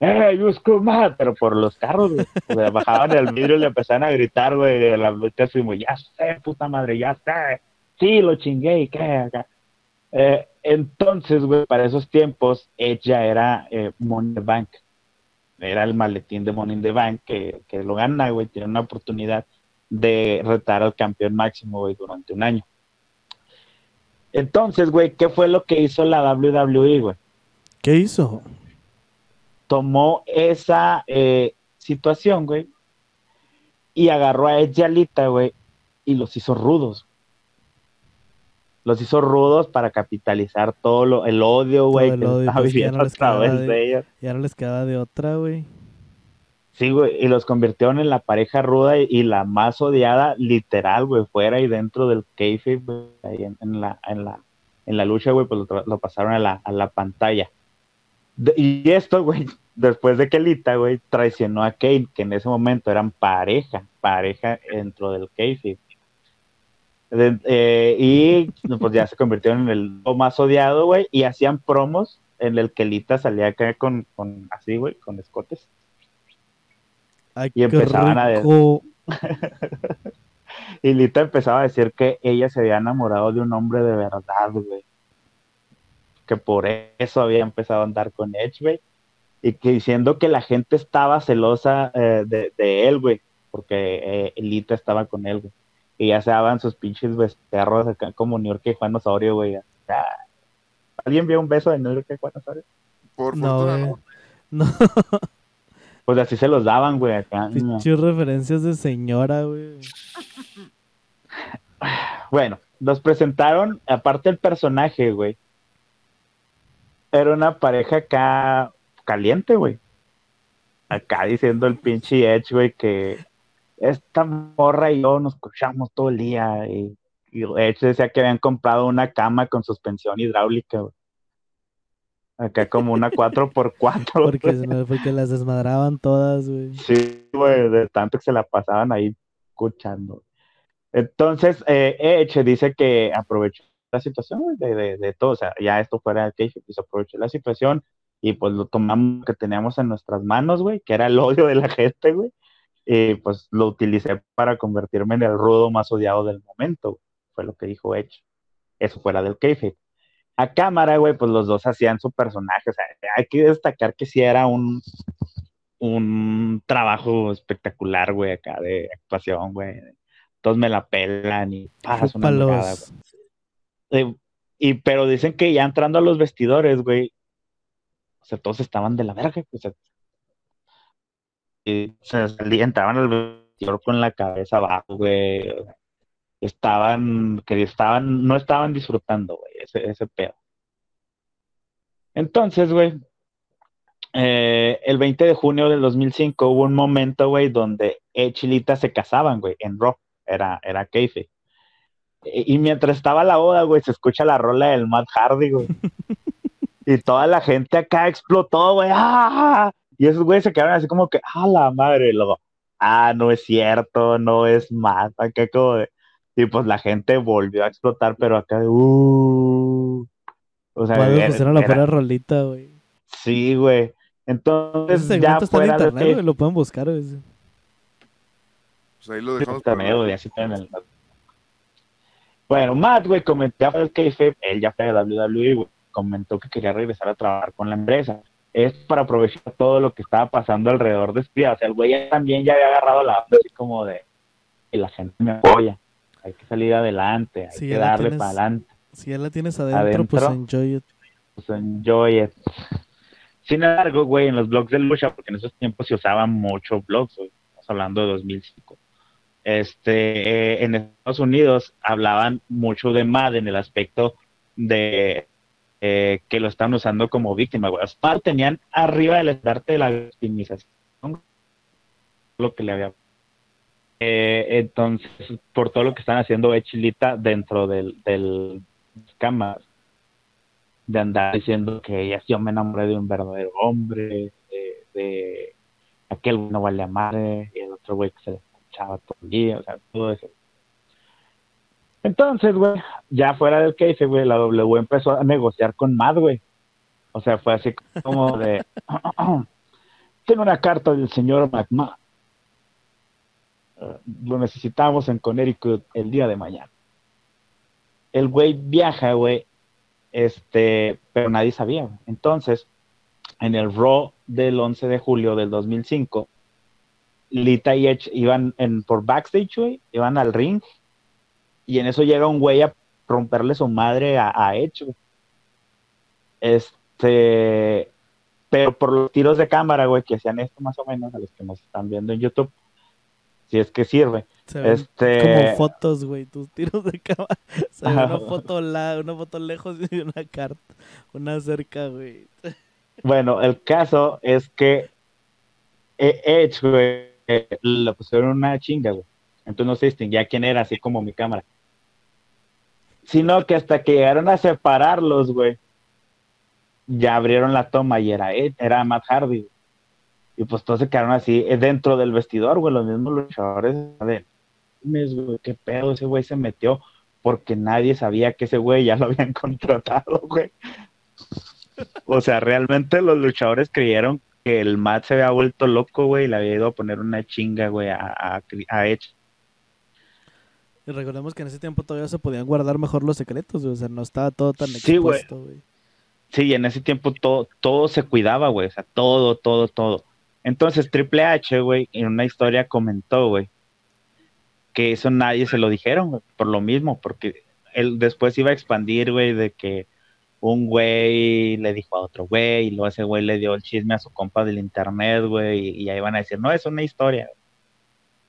¡eh, más! Pero por los carros, güey, o sea, bajaban el vidrio y le empezaban a gritar, güey, de la lucha, así, ya sé, puta madre, ya sé, sí, lo chingué, y qué, acá. Eh, entonces, güey, para esos tiempos, ella era eh, Money Bank era el maletín de Money in the Bank que, que lo gana, güey, tiene una oportunidad de retar al campeón máximo, güey, durante un año. Entonces, güey, ¿qué fue lo que hizo la WWE, güey? ¿Qué hizo? Tomó esa eh, situación, güey, y agarró a Edge Alita, güey, y los hizo rudos los hizo rudos para capitalizar todo lo, el odio, güey, que estaba pues, viviendo a través de, ellos. Ya no les quedaba de otra, güey. Sí, güey, y los convirtieron en la pareja ruda y, la más odiada, literal, güey, fuera y dentro del kayfabe, güey, ahí en, la, en, la, en la lucha, güey, pues lo, pasaron a la, a la pantalla. Y esto, güey, después de que Lita, güey, traicionó a Kane, que en ese momento eran pareja, pareja dentro del kayfabe eh, y pues ya se convirtieron en el más odiado, güey, y hacían promos en el que Lita salía acá con, con así, güey, con escotes. y empezaban a decir... y Lita empezaba a decir que ella se había enamorado de un hombre de verdad, güey. Que por eso había empezado a andar con Edge, güey. Y que diciendo que la gente estaba celosa eh, de, él, güey. Porque eh, Lita estaba con él, güey y ya se daban sus pinches perros acá como New York y Juan Osorio, güey. ¿Alguien vio un beso de New York y Juan Osorio? Por no, no. no. Pues así se los daban, güey, acá. Pinches referencias de señora, güey. Bueno, nos presentaron, aparte el personaje, güey. Era una pareja acá caliente, güey. Acá diciendo el pinche Edge, güey, que esta morra y yo nos escuchamos todo el día y, de hecho decía que habían comprado una cama con suspensión hidráulica, Acá como una 4x4. porque, porque las desmadraban todas, güey. Sí, güey, de tanto que se la pasaban ahí escuchando. Entonces, eh, Edge dice que aprovechó la situación de, de, todo, o sea, ya esto fuera de que pues aprovechó la situación y pues lo tomamos que teníamos en nuestras manos, güey, que era el odio de la gente, güey, y pues lo utilicé para convertirme en el rudo más odiado del momento, fue lo que dijo Edge. Eso fuera del kayfabe. A cámara, güey, pues los dos hacían su personaje, o sea, hay que destacar que sí era un, un trabajo espectacular, güey, acá de actuación, güey. Todos me la pelan y pasas una mirada, güey. Eh, y, pero dicen que ya entrando a los vestidores, güey, o sea, todos estaban de la verga, o y se entraban al vestidor con la cabeza abajo, güey. Estaban, que estaban, no estaban disfrutando, güey, ese, pedo. Entonces, güey, eh, el 20 de junio del 2005 hubo un momento, güey, donde Edge y se casaban, güey, en Raw. Era, era Keife. Y, mientras estaba la boda, güey, se escucha la rola del Matt Hardy, güey. y toda la gente acá explotó, güey. ¡Ah! Y esos güeyes se quedaron así como que, ¡ah, la madre! Y luego, ah, no es cierto, no es Matt. Acá como de... Y pues la gente volvió a explotar, pero acá de, uh. O sea, era, la rolita, güey. Sí, güey. Entonces, ya fuera de internet, lo pueden buscar. Pues ahí lo dejamos. el... Bueno, Matt, güey, comentó el KF, él ya fue de WWE, güey, comentó que quería regresar a trabajar con la empresa. Es para aprovechar todo lo que estaba pasando alrededor de Espía. O sea, el güey también ya había agarrado la así como de que la gente me apoya. Hay que salir adelante, hay que darle para adelante. Si ya la tienes adentro, pues enjoy it. Pues enjoy it. Sin embargo, güey, en los blogs de lucha, porque en esos tiempos se usaban mucho blogs, estamos hablando de 2005. Este, eh, en Estados Unidos hablaban mucho de MAD en el aspecto de eh, que lo están usando como víctima, güey. Los tenían arriba del estarte de la victimización lo que le había eh, entonces, por todo lo que están haciendo Echilita dentro del, del cámaras, de andar diciendo que ella sí me enamoré de un verdadero hombre, de, aquel no vale a madre, y el otro güey que se escuchaba todo o sea, todo eso. Entonces, güey, ya fuera del case, güey, la W empezó a negociar con Mad, güey. O sea, fue así como de, tengo una carta del señor McMahon. lo necesitamos en Connecticut el día de mañana. El güey viaja, güey, este, pero nadie sabía. Entonces, en el Raw del 11 de julio del 2005, Lita y Edge iban en, por backstage, güey, iban al ring, y en eso llega un güey a romperle su madre a, Edge, Este, pero por los tiros de cámara, güey, que hacían esto más o menos, a los que nos están viendo en YouTube, si es que sirve. este... Como fotos, güey, tus tiros de cámara. una foto, la, una foto lejos y una carta, una cerca, güey. Bueno, el caso es que e, Edge, güey, le pusieron una chinga, güey. Entonces no se distinguía quién era, así como mi cámara. Sino que hasta que llegaron a separarlos, güey, ya abrieron la toma y era, era Matt Hardy. Y pues todos se quedaron así eh, dentro del vestidor, güey, los mismos luchadores. De, güey, qué pedo, ese güey se metió porque nadie sabía que ese güey ya lo habían contratado, güey. O sea, realmente los luchadores creyeron que el Matt se había vuelto loco, güey, y le había ido a poner una chinga, güey, a, a, Edge. Y recordemos que en ese tiempo todavía se podían guardar mejor los secretos, güey. O sea, no estaba todo tan expuesto, güey. Sí, en ese tiempo todo, todo se cuidaba, güey. O sea, todo, todo, todo. Entonces Triple H, güey, en una historia comentó, güey, que eso nadie se lo dijeron, por lo mismo, porque él después iba a expandir, güey, de que un güey le dijo a otro güey, y luego ese güey le dio el chisme a su compa del internet, güey, y, ahí van a decir, no, es una historia.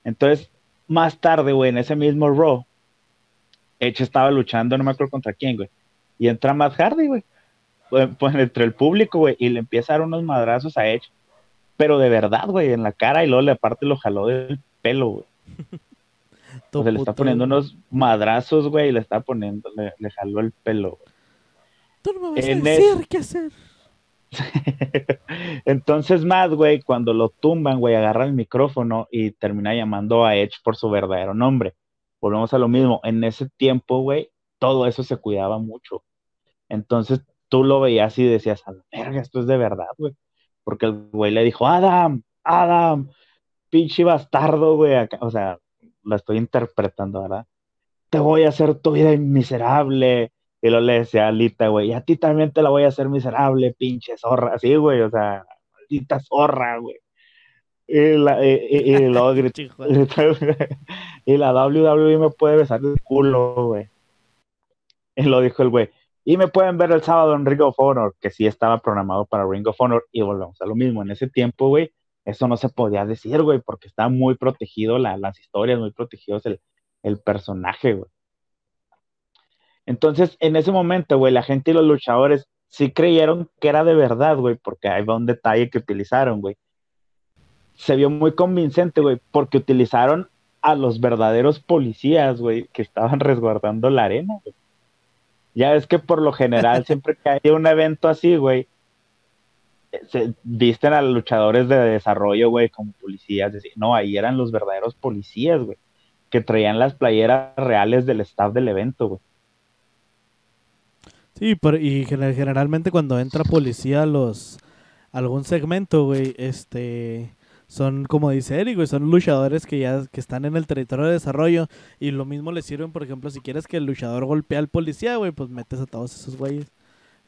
Entonces, más tarde, güey, en ese mismo Raw, Edge estaba luchando, no me acuerdo contra quién, güey, y entra Matt Hardy, güey, pues, pues entre el público, güey, y le empieza a dar unos madrazos a Edge pero de verdad, güey, en la cara y luego le aparte lo jaló del pelo, güey. o le está poniendo unos madrazos, güey, y le está poniendo, le, jaló el pelo. Tú no me vas a decir qué hacer. Entonces, Matt, güey, cuando lo tumban, güey, agarra el micrófono y termina llamando a Edge por su verdadero nombre. Volvemos a lo mismo. En ese tiempo, güey, todo eso se cuidaba mucho. Entonces, tú lo veías y decías, a la verga, esto es de verdad, güey. Porque el güey le dijo, Adam, Adam, pinche bastardo, güey. O sea, lo estoy interpretando, ¿verdad? Te voy a hacer tu vida miserable. Y lo le decía a Alita, güey, y a ti también te la voy a hacer miserable, pinche zorra. Así, güey, o sea, maldita zorra, güey. Y la, y, y, y, luego y la WWE me puede besar el culo, güey. Y lo dijo el güey. Y me pueden ver el sábado en Ring of Honor, que sí estaba programado para Ring of Honor. Y volvemos a lo mismo. En ese tiempo, güey, eso no se podía decir, güey, porque está muy protegido las historias, muy protegidos el, el personaje, güey. Entonces, en ese momento, güey, la gente y los luchadores sí creyeron que era de verdad, güey, porque ahí va un detalle que utilizaron, güey. Se vio muy convincente, güey, porque utilizaron a los verdaderos policías, güey, que estaban resguardando la arena, güey. Ya es que por lo general, siempre que hay un evento así, güey, se visten a los luchadores de desarrollo, güey, como policías. No, ahí eran los verdaderos policías, güey, que traían las playeras reales del staff del evento, güey. Sí, y generalmente cuando entra policía a los algún segmento, güey, este son como dice Eric, güey, son luchadores que ya que están en el territorio de desarrollo y lo mismo les sirven, por ejemplo, si quieres que el luchador golpee al policía, güey, pues metes a todos esos güeyes.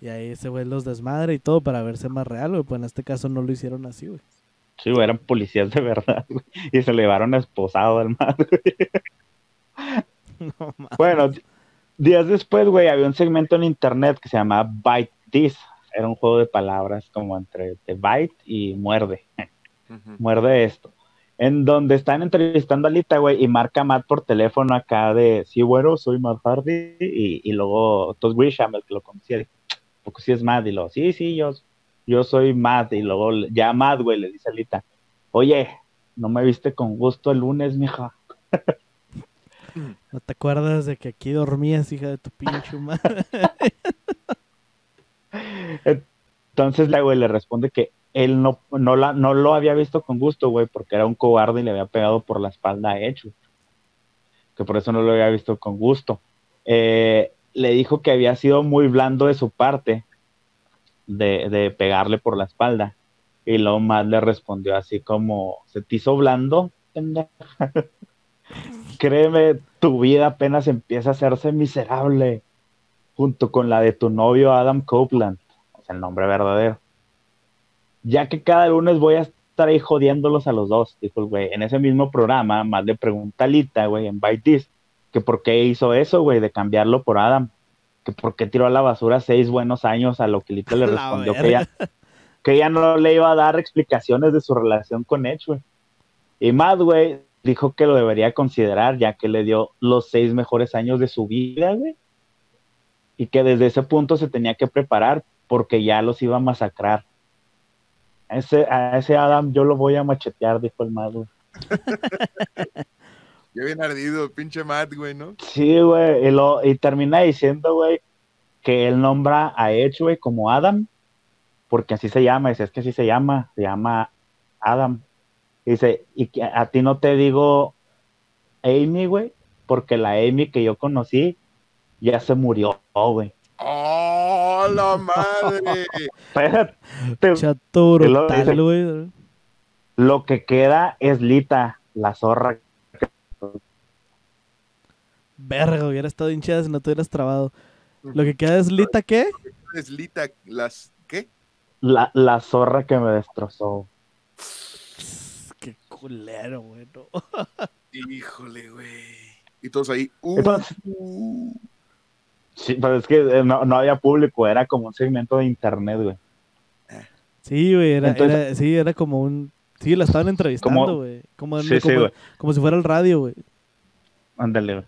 Y ahí ese güey los desmadre y todo para verse más real, güey. Pues en este caso no lo hicieron así, güey. Sí, güey, eran policías de verdad, güey. Y se le llevaron esposado al madre, no, bueno, días después, güey, había un segmento en internet que se llamaba Bite This. Era un juego de palabras como entre te bite y muerde. Muerde esto. En donde están entrevistando a Lita, güey, y marca Matt por teléfono acá de, sí, bueno, soy Matt Hardy. Y, y luego Todd Grisham, el que lo conocía, porque si es Matt, y luego, sí, sí, yo, yo soy Matt, y luego ya Matt, güey, le dice a Lita, oye, no me viste con gusto el lunes, mija. ¿No te acuerdas de que aquí dormías, hija de tu pinche madre? Entonces la güey le responde que él no, no, la, no lo había visto con gusto, güey, porque era un cobarde y le había pegado por la espalda a Hecho. Que por eso no lo había visto con gusto. Eh, le dijo que había sido muy blando de su parte de, pegarle por la espalda. Y luego más le respondió así como, ¿se te hizo blando? Créeme, tu vida apenas empieza a hacerse miserable junto con la de tu novio Adam Copeland, es el nombre verdadero. Ya que cada lunes voy a estar ahí jodiéndolos a los dos, dijo güey. En ese mismo programa, más le pregunta a Lita, güey, en Bite This, que por qué hizo eso, güey, de cambiarlo por Adam, que por qué tiró a la basura seis buenos años a lo que Lita le respondió que ella, que ella no le iba a dar explicaciones de su relación con Edge, güey. Y Matt, güey, dijo que lo debería considerar ya que le dio los seis mejores años de su vida, güey. Y que desde ese punto se tenía que preparar porque ya los iba a masacrar. A ese, a ese Adam yo lo voy a machetear, dijo el Matt, güey. Ya bien ardido, pinche Matt, güey, ¿no? Sí, güey, y, y termina diciendo, güey, que él nombra a Edge, güey, como Adam, porque así se llama, dice, es que así se llama, se llama Adam. Dice, y que a ti no te digo Amy, güey, porque la Amy que yo conocí ya se murió, güey. ¡Oh, la madre! Chato güey. Lo que queda es Lita, la zorra Verga, hubiera estado hinchada si no te hubieras trabado. Lo que queda es Lita, ¿qué? Es Lita, las, ¿qué? La, la zorra que me destrozó. Culero, güey. Híjole, güey. Y todos ahí. Uh. Sí, pero es que eh, no, no, había público, era como un segmento de internet, güey. Sí, güey, era, era, sí, era como un Sí, la estaban entrevistando, güey. Como, como, si fuera el radio, güey. Ándale, güey.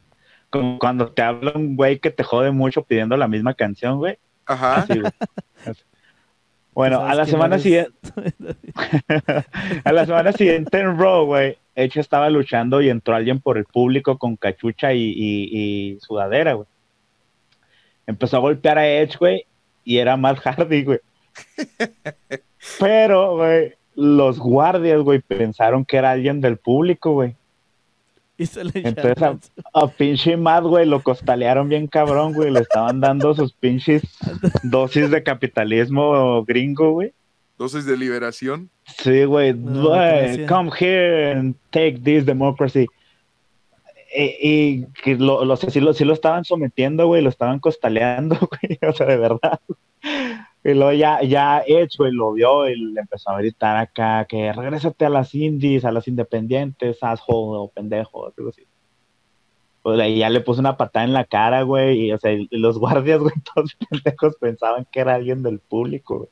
Como cuando te habla un güey que te jode mucho pidiendo la misma canción, güey. Ajá. Bueno, a la semana siguiente. a la semana siguiente en Raw, güey. Hecho estaba luchando y entró alguien por el público con cachucha y, y sudadera, güey. Empezó a golpear a Edge, güey, y era Matt Hardy, güey. Pero, güey, los guardias, güey, pensaron que era alguien del público, güey. Y se le Entonces a, a, pinche Matt, güey, lo costalearon bien cabrón, güey. Le estaban dando sus pinches dosis de capitalismo gringo, güey. ¿Dosis de liberación? Sí, güey. come here and take this democracy. Y, y lo, lo, sí, lo, sí lo estaban sometiendo, güey, lo estaban costaleando, güey, o sea, de verdad. Y luego ya, ya Edge, güey, lo vio y le empezó a gritar acá que regrésate a las indies, a las independientes, asshole o pendejo, algo así. Pues ya le puso una patada en la cara, güey, y o sea, y los guardias, güey, todos pendejos pensaban que era alguien del público, güey.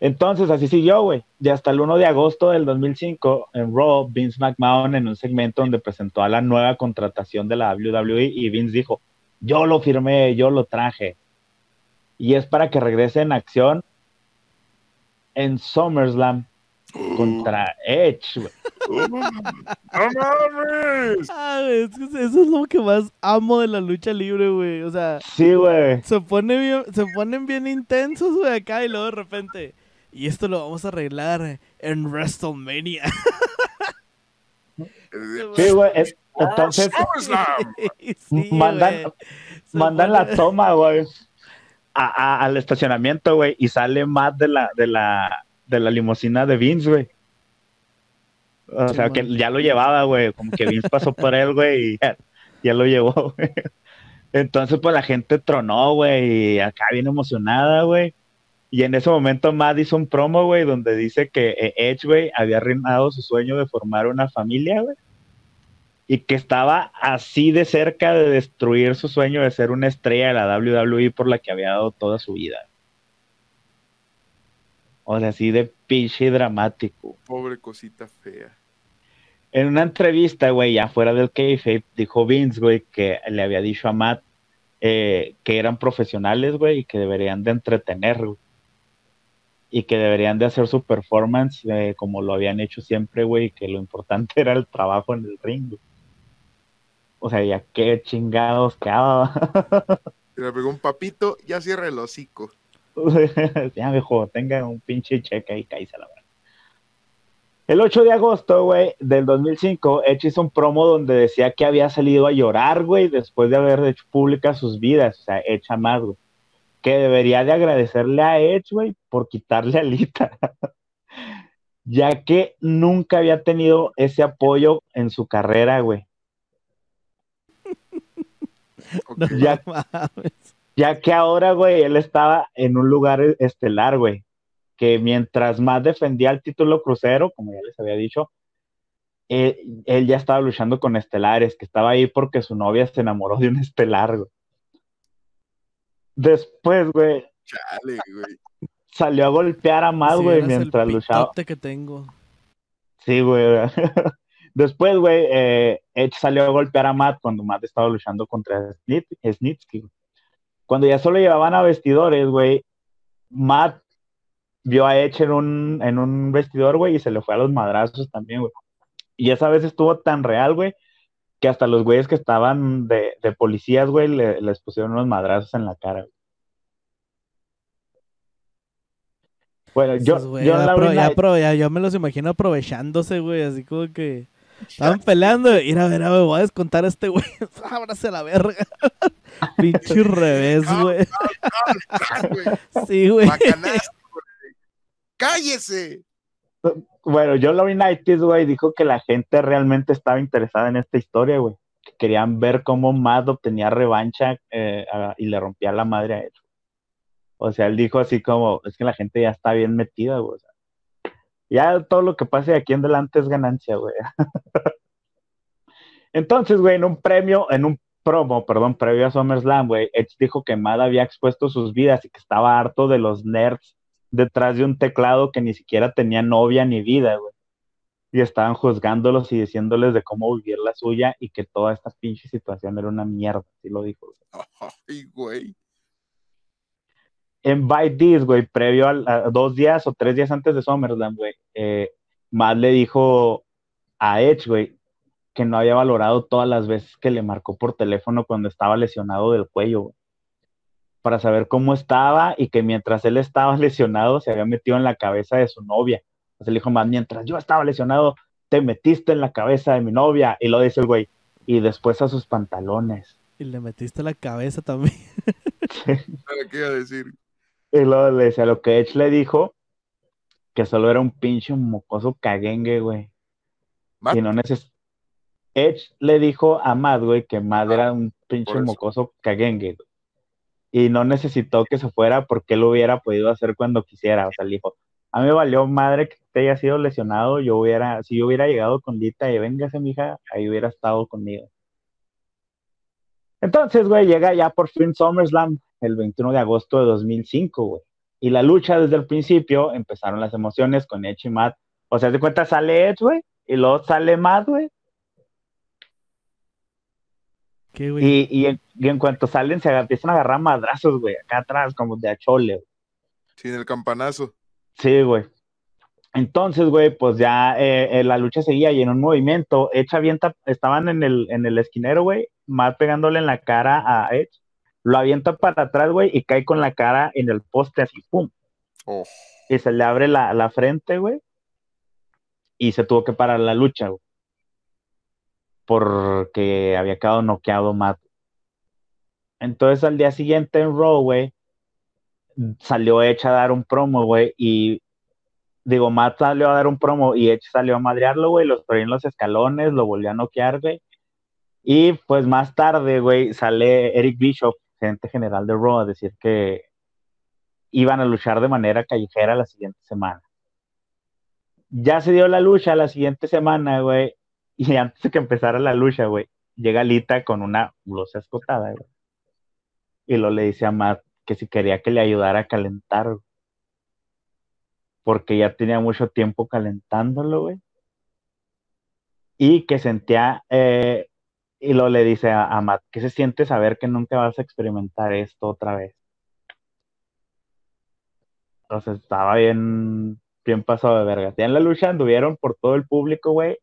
Entonces, así siguió, güey. Y hasta el 1 de agosto del 2005, en Raw, Vince McMahon en un segmento donde presentó a la nueva contratación de la WWE y Vince dijo, yo lo firmé, yo lo traje. Y es para que regrese en acción en SummerSlam contra Edge, güey. Ah, eso es lo que más amo de la lucha libre, güey. O sea, sí, güey. Se, pone se ponen bien intensos, güey, acá y luego de repente y esto lo vamos a arreglar en WrestleMania. Sí, güey. Entonces, mandan, mandan la toma, güey, al estacionamiento, güey, y sale más de la, de la, de la limusina de Vince, güey. O sea, que ya lo llevaba, güey. Como que Vince pasó por él, güey, y ya, lo llevó, güey. Entonces, pues la gente tronó, güey, y acá bien emocionada, güey. Y en ese momento Matt hizo un promo, güey, donde dice que eh, Edge, güey, había arruinado su sueño de formar una familia, güey. Y que estaba así de cerca de destruir su sueño de ser una estrella de la WWE por la que había dado toda su vida. O sea, así de pinche dramático. Pobre cosita fea. En una entrevista, güey, ya fuera del kayfabe, dijo Vince, güey, que le había dicho a Matt eh, que eran profesionales, güey, y que deberían de entretener, y que deberían de hacer su performance eh, como lo habían hecho siempre, güey, que lo importante era el trabajo en el ring. O sea, ya qué chingados quedaba. Se le pegó un papito, ya cierra el hocico. ya, mejor, tenga un pinche cheque y caíse la verdad. El 8 de agosto, güey, del 2005, Edge hizo un promo donde decía que había salido a llorar, güey, después de haber hecho públicas sus vidas, o sea, hecha más, güey que debería de agradecerle a Edge, güey, por quitarle a Lita. ya que nunca había tenido ese apoyo en su carrera, güey. ya, ya, que ahora, güey, él estaba en un lugar estelar, güey. Que mientras más defendía el título crucero, como ya les había dicho, eh, él ya estaba luchando con estelares, que estaba ahí porque su novia se enamoró de un estelar, güey. Después, güey. Chale, güey. Salió a golpear a Matt, güey, mientras luchaba. que tengo. Sí, güey. Después, güey, eh, Edge salió a golpear a Matt cuando Matt estaba luchando contra Snitsky. Cuando ya solo llevaban a vestidores, güey, Matt vio a Edge en un, en un vestidor, güey, y se le fue a los madrazos también, güey. Y esa vez estuvo tan real, güey, que hasta los güeyes que estaban de, policías, güey, les pusieron unos madrazos en la cara. Bueno, yo, yo, la yo me los imagino aprovechándose, güey, así como que estaban peleando. Ir a ver, a ver, voy a descontar a este güey. Ábrase la verga. Pinche revés, güey. sí, güey. ¡Cállese! Bueno, John Laurinaitis, güey, dijo que la gente realmente estaba interesada en esta historia, güey. Que querían ver cómo Matt obtenía revancha eh, y le rompía la madre a él. O sea, él dijo así como, es que la gente ya está bien metida, güey. Ya todo lo que pase de aquí en adelante es ganancia, güey. Entonces, güey, en un premio, en un promo, perdón, previo a SummerSlam, güey, Edge dijo que Matt había expuesto sus vidas y que estaba harto de los nerds detrás de un teclado que ni siquiera tenía novia ni vida, güey. Y estaban juzgándolos y diciéndoles de cómo vivir la suya y que toda esta pinche situación era una mierda, así lo dijo. Ay, güey. En By This, güey, previo a, dos días o tres días antes de SummerSlam, güey, eh, Matt le dijo a Edge, güey, que no había valorado todas las veces que le marcó por teléfono cuando estaba lesionado del cuello, güey para saber cómo estaba y que mientras él estaba lesionado se había metido en la cabeza de su novia. Entonces le dijo más, mientras yo estaba lesionado, te metiste en la cabeza de mi novia. Y lo dice el güey. Y después a sus pantalones. Y le metiste la cabeza también. ¿Qué iba a decir? Y luego le decía lo que Edge le dijo, que solo era un pinche mocoso caguengue, güey. Y no neces Edge le dijo a Matt, güey, que Matt era un pinche mocoso caguengue. Y no necesitó que se fuera porque él lo hubiera podido hacer cuando quisiera. O sea, le dijo, a mí me valió madre que te haya sido lesionado. Yo hubiera, si yo hubiera llegado con Lita y véngase, mija, ahí hubiera estado conmigo. Entonces, güey, llega ya por fin SummerSlam el 21 de agosto de 2005, güey. Y la lucha desde el principio empezaron las emociones con Edge y Matt. O sea, de cuenta sale Edge, güey, y luego sale Matt, güey. ¿Qué, güey? Y, y, en, cuanto salen, se empiezan a agarrar madrazos, güey, acá atrás, como de achole. Güey. Sí, el campanazo. Sí, güey. Entonces, güey, pues ya eh, eh, la lucha seguía y en un movimiento, Edge avienta, estaban en el, en el esquinero, güey, Matt pegándole en la cara a Edge, lo avienta para atrás, güey, y cae con la cara en el poste así, pum. Oh. Y se le abre la, la frente, güey, y se tuvo que parar la lucha, güey. Porque había quedado noqueado Matt. Entonces al día siguiente en Raw, güey, salió Edge a dar un promo, güey, y digo, Matt salió a dar un promo y Edge salió a madrearlo, güey, los traía en los escalones, lo volvió a noquear, güey. Y pues más tarde, güey, sale Eric Bishop, gerente general de Raw, a decir que iban a luchar de manera callejera la siguiente semana. Ya se dio la lucha la siguiente semana, güey, y antes de que empezara la lucha, güey, llega Lita con una blusa escotada, güey. Y lo le dice a Matt que si quería que le ayudara a calentar, porque ya tenía mucho tiempo calentándolo, güey. Y que sentía eh, y lo le dice a, Matt, ¿qué se siente saber que nunca vas a experimentar esto otra vez? Entonces estaba bien, bien pasado de verga. Ya en la lucha anduvieron por todo el público, güey.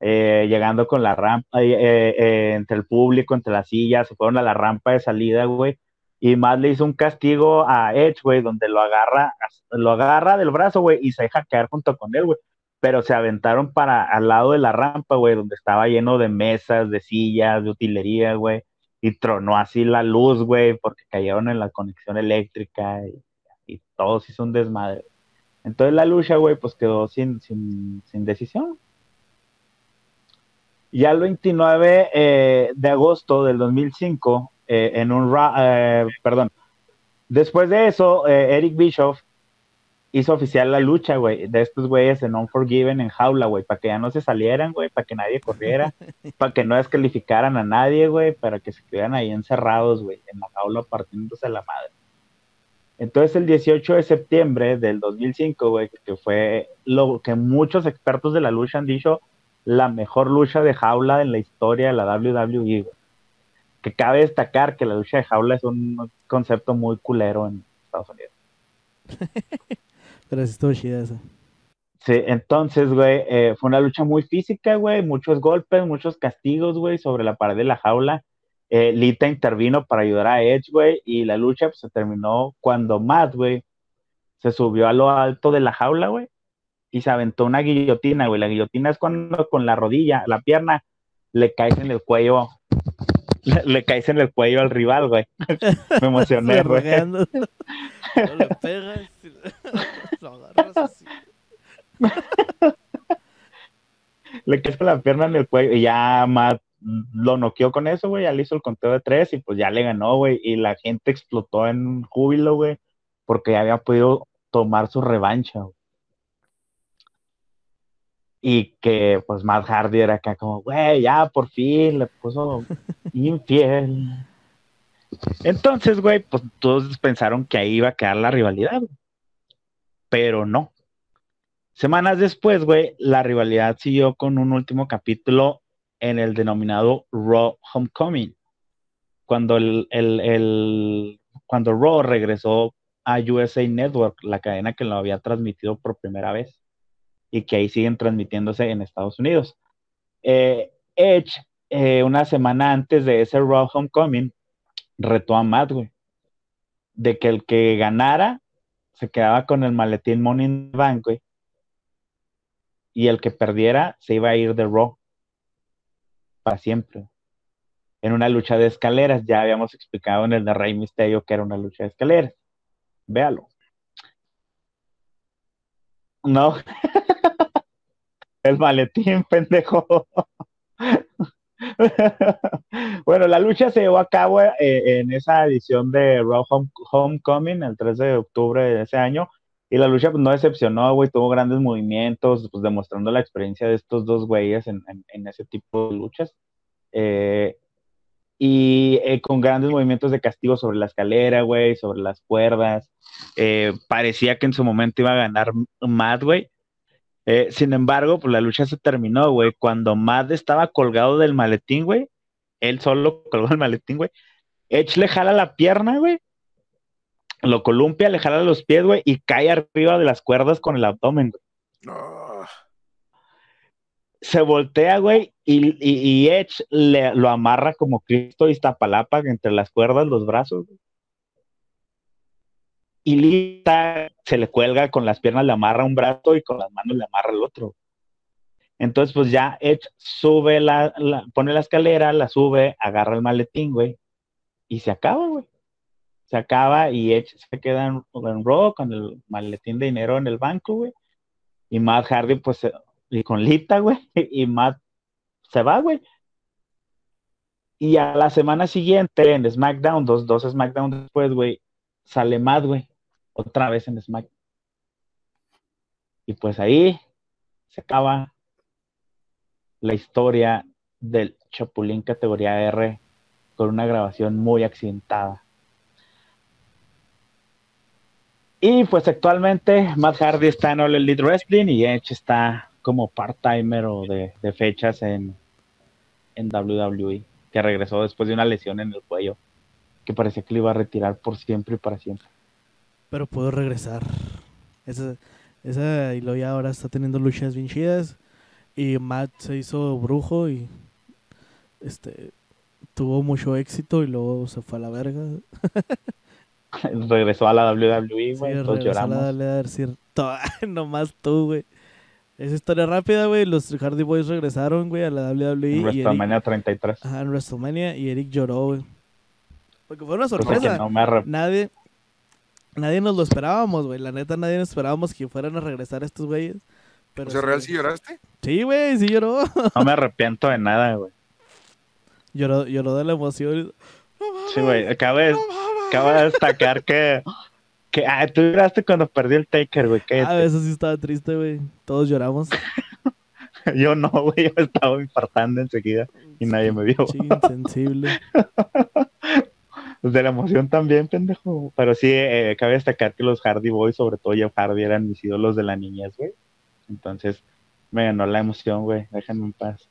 Eh, llegando con la rampa, eh, eh, entre el público, entre las sillas, se fueron a la rampa de salida, güey. Y Matt le hizo un castigo a Edge, güey, donde lo agarra, lo agarra del brazo, güey, y se deja caer junto con él, güey pero se aventaron para al lado de la rampa, güey, donde estaba lleno de mesas, de sillas, de utilería, güey, y tronó así la luz, güey, porque cayeron en la conexión eléctrica y, y todo se hizo un desmadre. Entonces la lucha, güey, pues quedó sin, sin, sin decisión. Ya el 29 eh, de agosto del 2005, eh, en un, eh, perdón, después de eso, Eric Bischoff hizo oficial la lucha, güey, de estos güeyes en Unforgiven en jaula, güey, para que ya no se salieran, güey, para que nadie corriera, para que no descalificaran a nadie, güey, para que se quedaran ahí encerrados, güey, en la jaula partiéndose la madre. Entonces, el 18 de septiembre del 2005, güey, que fue lo que muchos expertos de la lucha han dicho, la mejor lucha de jaula en la historia de la WWE, güey. Que cabe destacar que la lucha de jaula es un concepto muy culero en Estados Unidos. Pero estuvo chida esa. Sí, entonces, güey, eh, fue una lucha muy física, güey, muchos golpes, muchos castigos, güey, sobre la pared de la jaula. Eh, Lita intervino para ayudar a Edge, güey, y la lucha pues, se terminó cuando Matt, güey, se subió a lo alto de la jaula, güey, y se aventó una guillotina, güey. La guillotina es cuando con la rodilla, la pierna, le caes en el cuello, le, caes en el cuello al rival, güey. Me emocioné, güey. No le pegas, lo agarras así. le con la pierna en el cuello y ya Matt lo noqueó con eso, güey. Ya le hizo el conteo de tres y pues ya le ganó, güey. Y la gente explotó en júbilo, güey, porque ya había podido tomar su revancha, güey. Y que pues Matt Hardy era acá como, güey, ya por fin le puso infiel. Entonces, güey, pues todos pensaron que ahí iba a quedar la rivalidad, pero no. Semanas después, güey, la rivalidad siguió con un último capítulo en el denominado Raw Homecoming, cuando el, el, cuando Raw regresó a USA Network, la cadena que lo había transmitido por primera vez y que ahí siguen transmitiéndose en Estados Unidos. Eh, Edge, eh, una semana antes de ese Raw Homecoming, retó a Matt, güey, de que el que ganara se quedaba con el maletín Money in the Bank, y el que perdiera se iba a ir de Raw para siempre. En una lucha de escaleras, ya habíamos explicado en el de Rey Misterio que era una lucha de escaleras. Véalo. No. el maletín, pendejo. bueno, la lucha se llevó a cabo eh, en esa edición de Raw Homecoming el 3 de octubre de ese año. Y la lucha pues, no decepcionó, güey, tuvo grandes movimientos, pues demostrando la experiencia de estos dos güeyes en, ese tipo de luchas. Eh, y eh, con grandes movimientos de castigo sobre la escalera, güey, sobre las cuerdas. parecía que en su momento iba a ganar Matt, güey, eh, sin embargo, pues la lucha se terminó, güey. Cuando Matt estaba colgado del maletín, güey, él solo colgó el maletín, güey. Edge le jala la pierna, güey. Lo columpia, le jala los pies, güey, y cae arriba de las cuerdas con el abdomen, güey. Se voltea, güey, y, Edge le, lo amarra como Cristo y Iztapalapa entre las cuerdas, los brazos, güey y Lita se le cuelga con las piernas, le amarra un brazo y con las manos le amarra el otro. Entonces, pues ya Edge sube la, pone la escalera, la sube, agarra el maletín, güey, y se acaba, güey. Se acaba y Edge se queda en, en con el maletín de dinero en el banco, güey. Y Matt Hardy, pues, y con Lita, güey, y Matt se va, güey. Y a la semana siguiente, en SmackDown, dos, dos SmackDown después, güey, sale Matt, güey otra vez en Smack. Y pues ahí se acaba la historia del Chapulín categoría R con una grabación muy accidentada. Y pues actualmente Matt Hardy está en All Elite Wrestling y Edge está como part-timer o de, fechas en, en WWE, que regresó después de una lesión en el cuello, que parecía que le iba a retirar por siempre y para siempre pero puedo regresar. Esa, esa y luego ya ahora está teniendo luchas bien chidas. Y Matt se hizo brujo y este tuvo mucho éxito y luego se fue a la verga. regresó a la WWE, güey. Sí, todos lloramos. A la decir, nomás tú, güey. Esa historia rápida, güey. Los Hardy Boys regresaron, güey, a la WWE. En WrestleMania 33. Ajá, en WrestleMania. Y Eric lloró, güey. Porque fue una sorpresa. Nadie, Nadie nos lo esperábamos, güey. La neta, nadie nos esperábamos que fueran a regresar estos güeyes. Pero ¿O real sí lloraste? Sí, güey, sí lloró. No me arrepiento de nada, güey. Lloró, lloró de la emoción. sí, güey. Acabo de, destacar que... que ah, tú lloraste cuando perdí el Taker, güey. Ah, eso sí estaba triste, güey. Todos lloramos. yo no, güey. Yo estaba infartando enseguida y nadie me vio. Sí, insensible. Pues, de la emoción también, pendejo. Pero sí, eh, cabe destacar que los Hardy Boys, sobre todo Jeff Hardy, eran mis ídolos de la niñez, güey. Entonces, me ganó la emoción, güey. Déjenme en paz.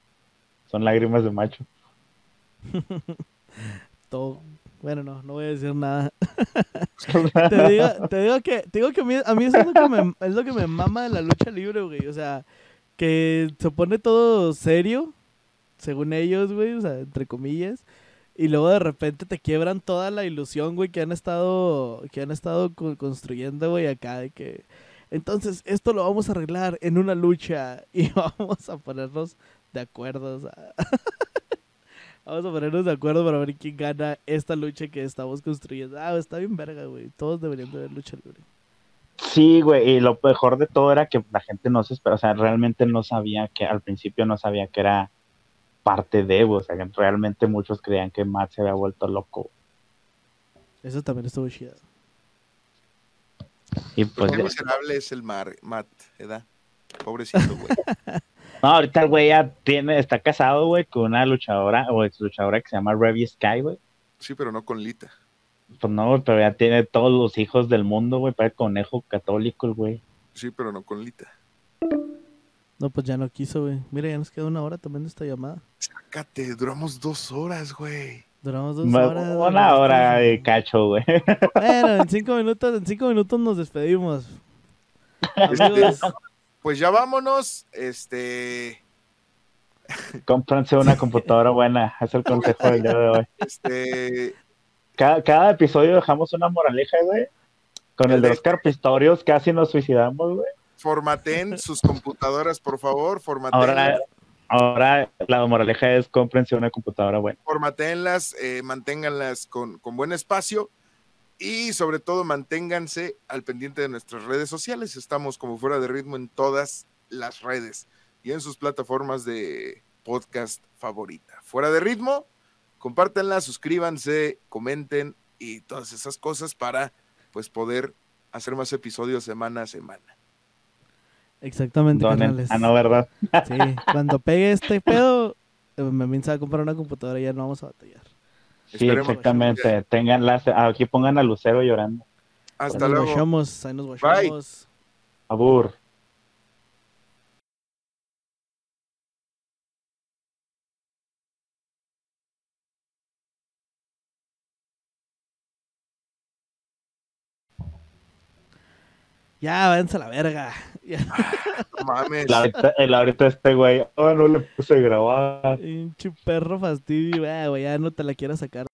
Son lágrimas de macho. todo. Bueno, no, no voy a decir nada. te, digo, que, te digo que a mí, a mí eso es lo que, me, es lo que me mama de la lucha libre, güey. O sea, que se pone todo serio, según ellos, güey, o sea, entre comillas y luego de repente te quiebran toda la ilusión, güey, que han estado, que han estado construyendo, güey, acá de que... Entonces, esto lo vamos a arreglar en una lucha y vamos a ponernos de acuerdo, o sea... vamos a ponernos de acuerdo para ver quién gana esta lucha que estamos construyendo. Ah, está bien verga, güey. Todos deberían de ver lucha libre. Sí, güey, y lo mejor de todo era que la gente no se espera, o sea, realmente no sabía que, al principio no sabía que era parte de, o sea, realmente muchos creían que Matt se había vuelto loco. Eso también estuvo chido. Y pues, Qué miserable es el Mar, Matt, ¿verdad? Pobrecito, güey. no, ahorita el güey ya tiene, está casado, güey, con una luchadora o ex luchadora que se llama Revy Sky, güey. Sí, pero no con Lita. Pues no, pero ya tiene todos los hijos del mundo, güey, para el conejo católico, el güey. Sí, pero no con Lita. No, pues ya no quiso, güey. Mira, ya nos queda una hora también de esta llamada. Sácate, duramos dos horas, güey. Duramos dos horas. Una hora de cacho, güey. Bueno, en cinco minutos, en cinco minutos nos despedimos. Este, pues ya vámonos. Este. Cómpranse una computadora buena. Es el consejo del día de hoy. Este. Cada, cada episodio dejamos una moraleja, güey. Con el de Oscar Pistorios casi nos suicidamos, güey. Formaten sus computadoras, por favor, formaten. Ahora, ahora la moraleja es comprensión una computadora buena. Formatenlas, eh, manténganlas con, con buen espacio y sobre todo manténganse al pendiente de nuestras redes sociales. Estamos como fuera de ritmo en todas las redes y en sus plataformas de podcast favorita. Fuera de ritmo, compártanla, suscríbanse, comenten y todas esas cosas para pues poder hacer más episodios semana a semana. Exactamente, Ah, no, ¿verdad? Sí, cuando pegue este pedo, eh, me se va a comprar una computadora y ya no vamos a batallar. Sí, exactamente. Tenganlas, aquí pongan a Lucero llorando. Hasta luego. Ahí nos guachamos. Abur. Ya, váyanse a la verga. No mames. El ahorita, este güey, oh, no le puse a grabar. Pinche perro fastidio, güey, ya no te la quieras sacar.